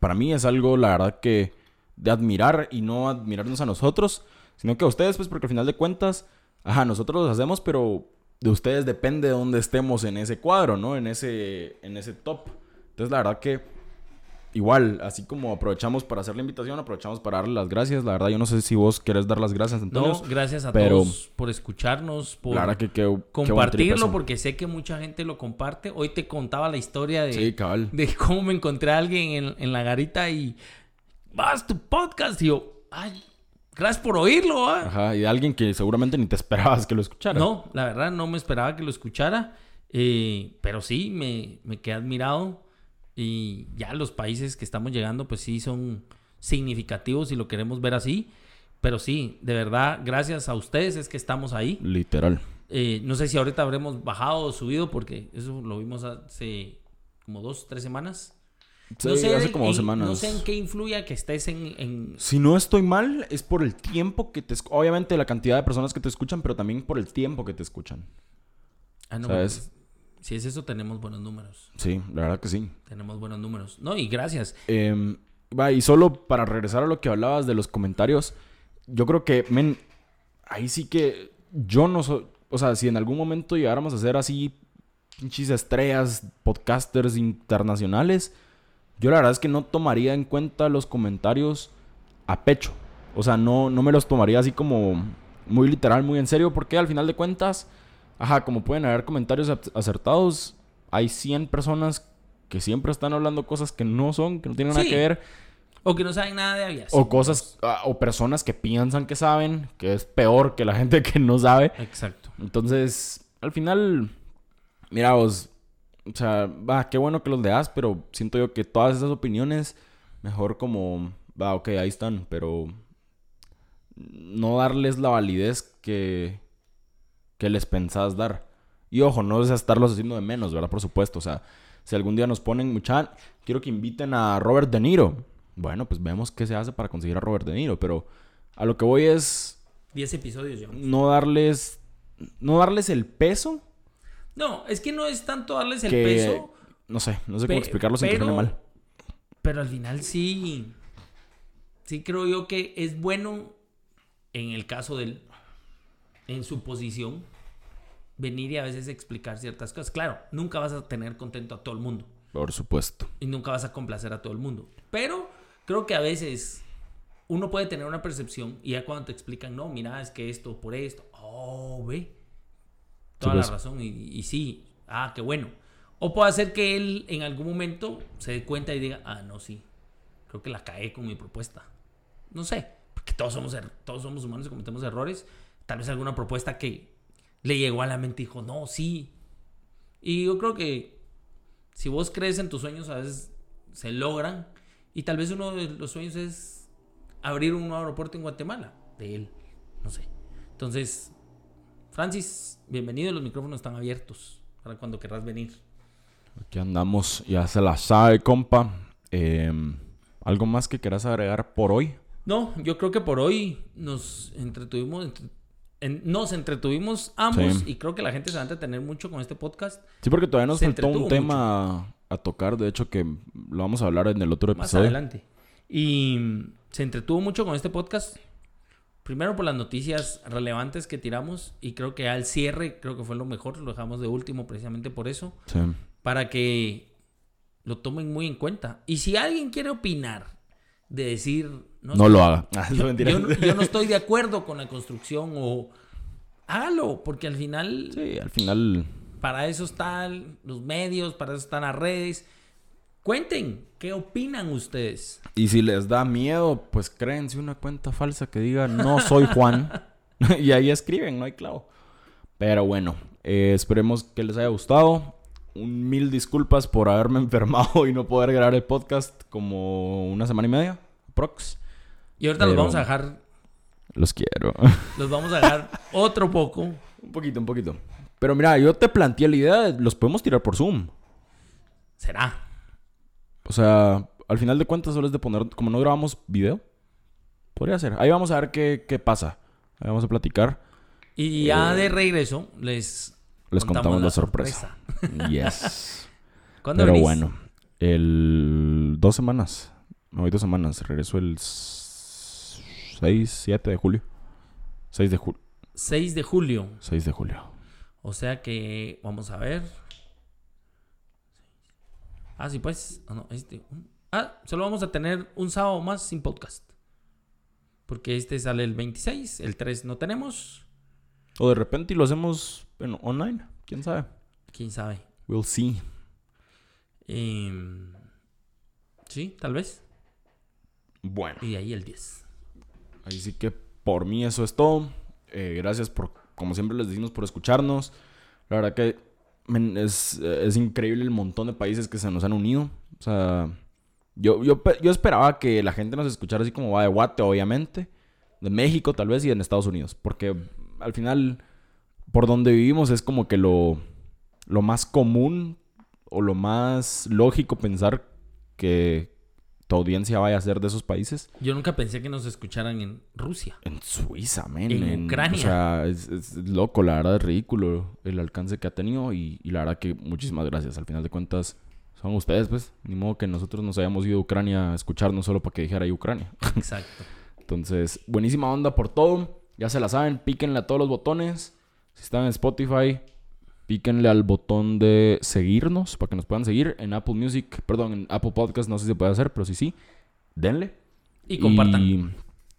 para mí es algo, la verdad, que de admirar y no admirarnos a nosotros, sino que a ustedes, pues, porque al final de cuentas, ajá, nosotros los hacemos, pero de ustedes depende de dónde estemos en ese cuadro, ¿no? En ese, en ese top. Entonces, la verdad que igual, así como aprovechamos para hacer la invitación, aprovechamos para darle las gracias. La verdad, yo no sé si vos querés dar las gracias, Antonio.
No, gracias a
pero-
todos por escucharnos, por
la que
compartirlo, porque sé que mucha gente lo comparte. Hoy te contaba la historia de,
Sí, cabal.
de cómo me encontré a alguien en, en la garita y vas tu podcast. Y yo, ay, gracias por oírlo. ¿ah?".
Ajá, y de alguien que seguramente ni te esperabas que lo escuchara.
No, la verdad no me esperaba que lo escuchara. eh, pero sí, me, me quedé admirado. Y ya los países que estamos llegando, pues sí son significativos y lo queremos ver así. Pero sí, de verdad, gracias a ustedes es que estamos ahí.
Literal.
Eh, no sé si ahorita habremos bajado o subido porque eso lo vimos hace como dos, tres semanas.
Sí,
no sé
hace como dos
en-
semanas.
No sé en qué influya que estés en... en-
Si no estoy mal, es por el tiempo que te... Obviamente la cantidad de personas que te escuchan, pero también por el tiempo que te escuchan.
Ah, no,
¿Sabes?
Si es eso, tenemos buenos números.
Sí, la verdad que sí.
Tenemos buenos números. No, y gracias.
Eh, va, y solo para regresar a lo que hablabas de los comentarios, yo creo que, men, ahí sí que yo no soy... O sea, si en algún momento llegáramos a ser así, pinches estrellas, podcasters internacionales, yo la verdad es que no tomaría en cuenta los comentarios a pecho. O sea, no, no me los tomaría así como muy literal, muy en serio, porque al final de cuentas, ajá, como pueden haber comentarios ac- acertados, hay 100 personas que siempre están hablando cosas que no son, que no tienen nada que ver,
O que no saben nada de aviación.
o cosas, ah, o personas que piensan que saben, que es peor que la gente que no sabe.
Exacto.
Entonces, al final, mira vos, o sea, va, qué bueno que los leas, pero siento yo que todas esas opiniones, mejor como, va, ok, ahí están, pero no darles la validez que, que les pensás dar. Y ojo, no es estarlos haciendo de menos, ¿verdad? Por supuesto. O sea, si algún día nos ponen mucha, quiero que inviten a Robert De Niro. Bueno, pues vemos qué se hace para conseguir a Robert De Niro. Pero a lo que voy es
10 episodios ya.
no darles, no darles el peso
No, es que no es tanto darles el
que...
peso,
No sé, no sé cómo explicarlo sin que
pero-
suene mal.
pero al final sí. Sí creo yo que es bueno en el caso del. En su posición. Venir y a veces explicar ciertas cosas. Claro, nunca vas a tener contento a todo el mundo.
Por supuesto.
y nunca vas a complacer a todo el mundo. Pero creo que a veces uno puede tener una percepción y ya cuando te explican, no, mira, es que esto por esto, oh, ve, toda
Sí,
la
pues.
razón y, y sí, ah, qué bueno. O puede hacer que él en algún momento se dé cuenta y diga, ah, no, sí, creo que la caí con mi propuesta. No sé, porque todos somos, todos somos humanos y cometemos errores. Tal vez alguna propuesta que le llegó a la mente y dijo, no, sí. Y yo creo que si vos crees en tus sueños, a veces se logran. Y tal vez uno de los sueños es abrir un nuevo aeropuerto en Guatemala. De él. No sé. Entonces, Francis, bienvenido. Los micrófonos están abiertos para cuando querrás venir.
Aquí andamos, ya se la sabe, compa. Em, ¿Algo más que quieras agregar por hoy?
No, yo creo que por hoy nos entretuvimos. En- nos entretuvimos ambos
Sí.
y creo que la gente se va a entretener mucho con este podcast.
Sí, porque todavía nos
Se
faltó un tema a tocar, de hecho, que lo vamos a hablar en el otro
más
episodio.
adelante. Y mm, se entretuvo mucho con este podcast. Primero por las noticias relevantes que tiramos y creo que al cierre creo que fue lo mejor, lo dejamos de último precisamente por eso,
Sí.
para que lo tomen muy en cuenta. Y si alguien quiere opinar de decir
No,
estoy-
lo haga. Ah,
yo no estoy de acuerdo con la construcción o hágalo, porque al final
Sí, al final...
para eso están los medios, para eso están las redes. Cuenten, ¿qué opinan ustedes?
Y si les da miedo, pues créense una cuenta falsa que diga no soy Juan. y ahí escriben, no hay clavo. Pero bueno, eh, esperemos que les haya gustado. Un mil disculpas por haberme enfermado y no poder grabar el podcast como una semana y media. Prox.
Y ahorita los vamos a dejar,
Los quiero.
los vamos a dejar otro poco.
un poquito, un poquito. Pero mira, yo te planteé la idea de los podemos tirar por Zoom.
Será.
O sea, al final de cuentas solo es de poner, como no grabamos video, podría ser. Ahí vamos a ver qué, qué pasa. Ahí vamos a platicar.
Y ya
Eh,
de regreso les,
Les contamos, la sorpresa.
sorpresa.
Yes.
¿Cuándo
Pero
venís?
bueno, el dos semanas. No, hay dos semanas. Regreso el 6, 7 de julio. 6 de julio.
6 de julio.
6 de julio.
O sea que vamos a ver. Ah, sí, pues. Ah, no, este. Ah, solo vamos a tener un sábado más sin podcast. Porque este sale el 26, el 3 no tenemos.
O de repente y lo hacemos en online. ¿Quién sabe?
Quién sabe.
We'll see.
Em, sí, tal vez.
Bueno.
Y de ahí el 10.
Así sí que por mí eso es todo. Eh, gracias por, como siempre les decimos, por escucharnos. La verdad que es, es increíble el montón de países que se nos han unido. O sea, yo, yo, yo esperaba que la gente nos escuchara así como va de Guate, obviamente. De México tal vez y en Estados Unidos. Porque al final, por donde vivimos es como que lo, lo más común o lo más lógico pensar que tu audiencia vaya a ser de esos países.
Yo nunca pensé que nos escucharan en Rusia.
En Suiza, men.
En Ucrania.
O sea, es, es loco, la verdad es ridículo el alcance que ha tenido y, y la verdad que muchísimas gracias. Al final de cuentas, son ustedes, pues. Ni modo que nosotros nos hayamos ido a Ucrania a escucharnos solo para que dijera ahí Ucrania.
Exacto.
Entonces, buenísima onda por todo. Ya se la saben, píquenle a todos los botones. Si están en Spotify, píquenle al botón de seguirnos para que nos puedan seguir. En Apple Music, perdón, en Apple Podcast no sé si se puede hacer, pero sí, sí. Denle.
Y compartan.
Y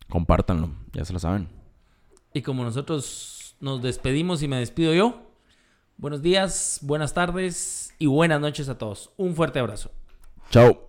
compártanlo, ya se la saben.
Y como nosotros nos despedimos y me despido yo, buenos días, buenas tardes y buenas noches a todos. Un fuerte abrazo.
Chao.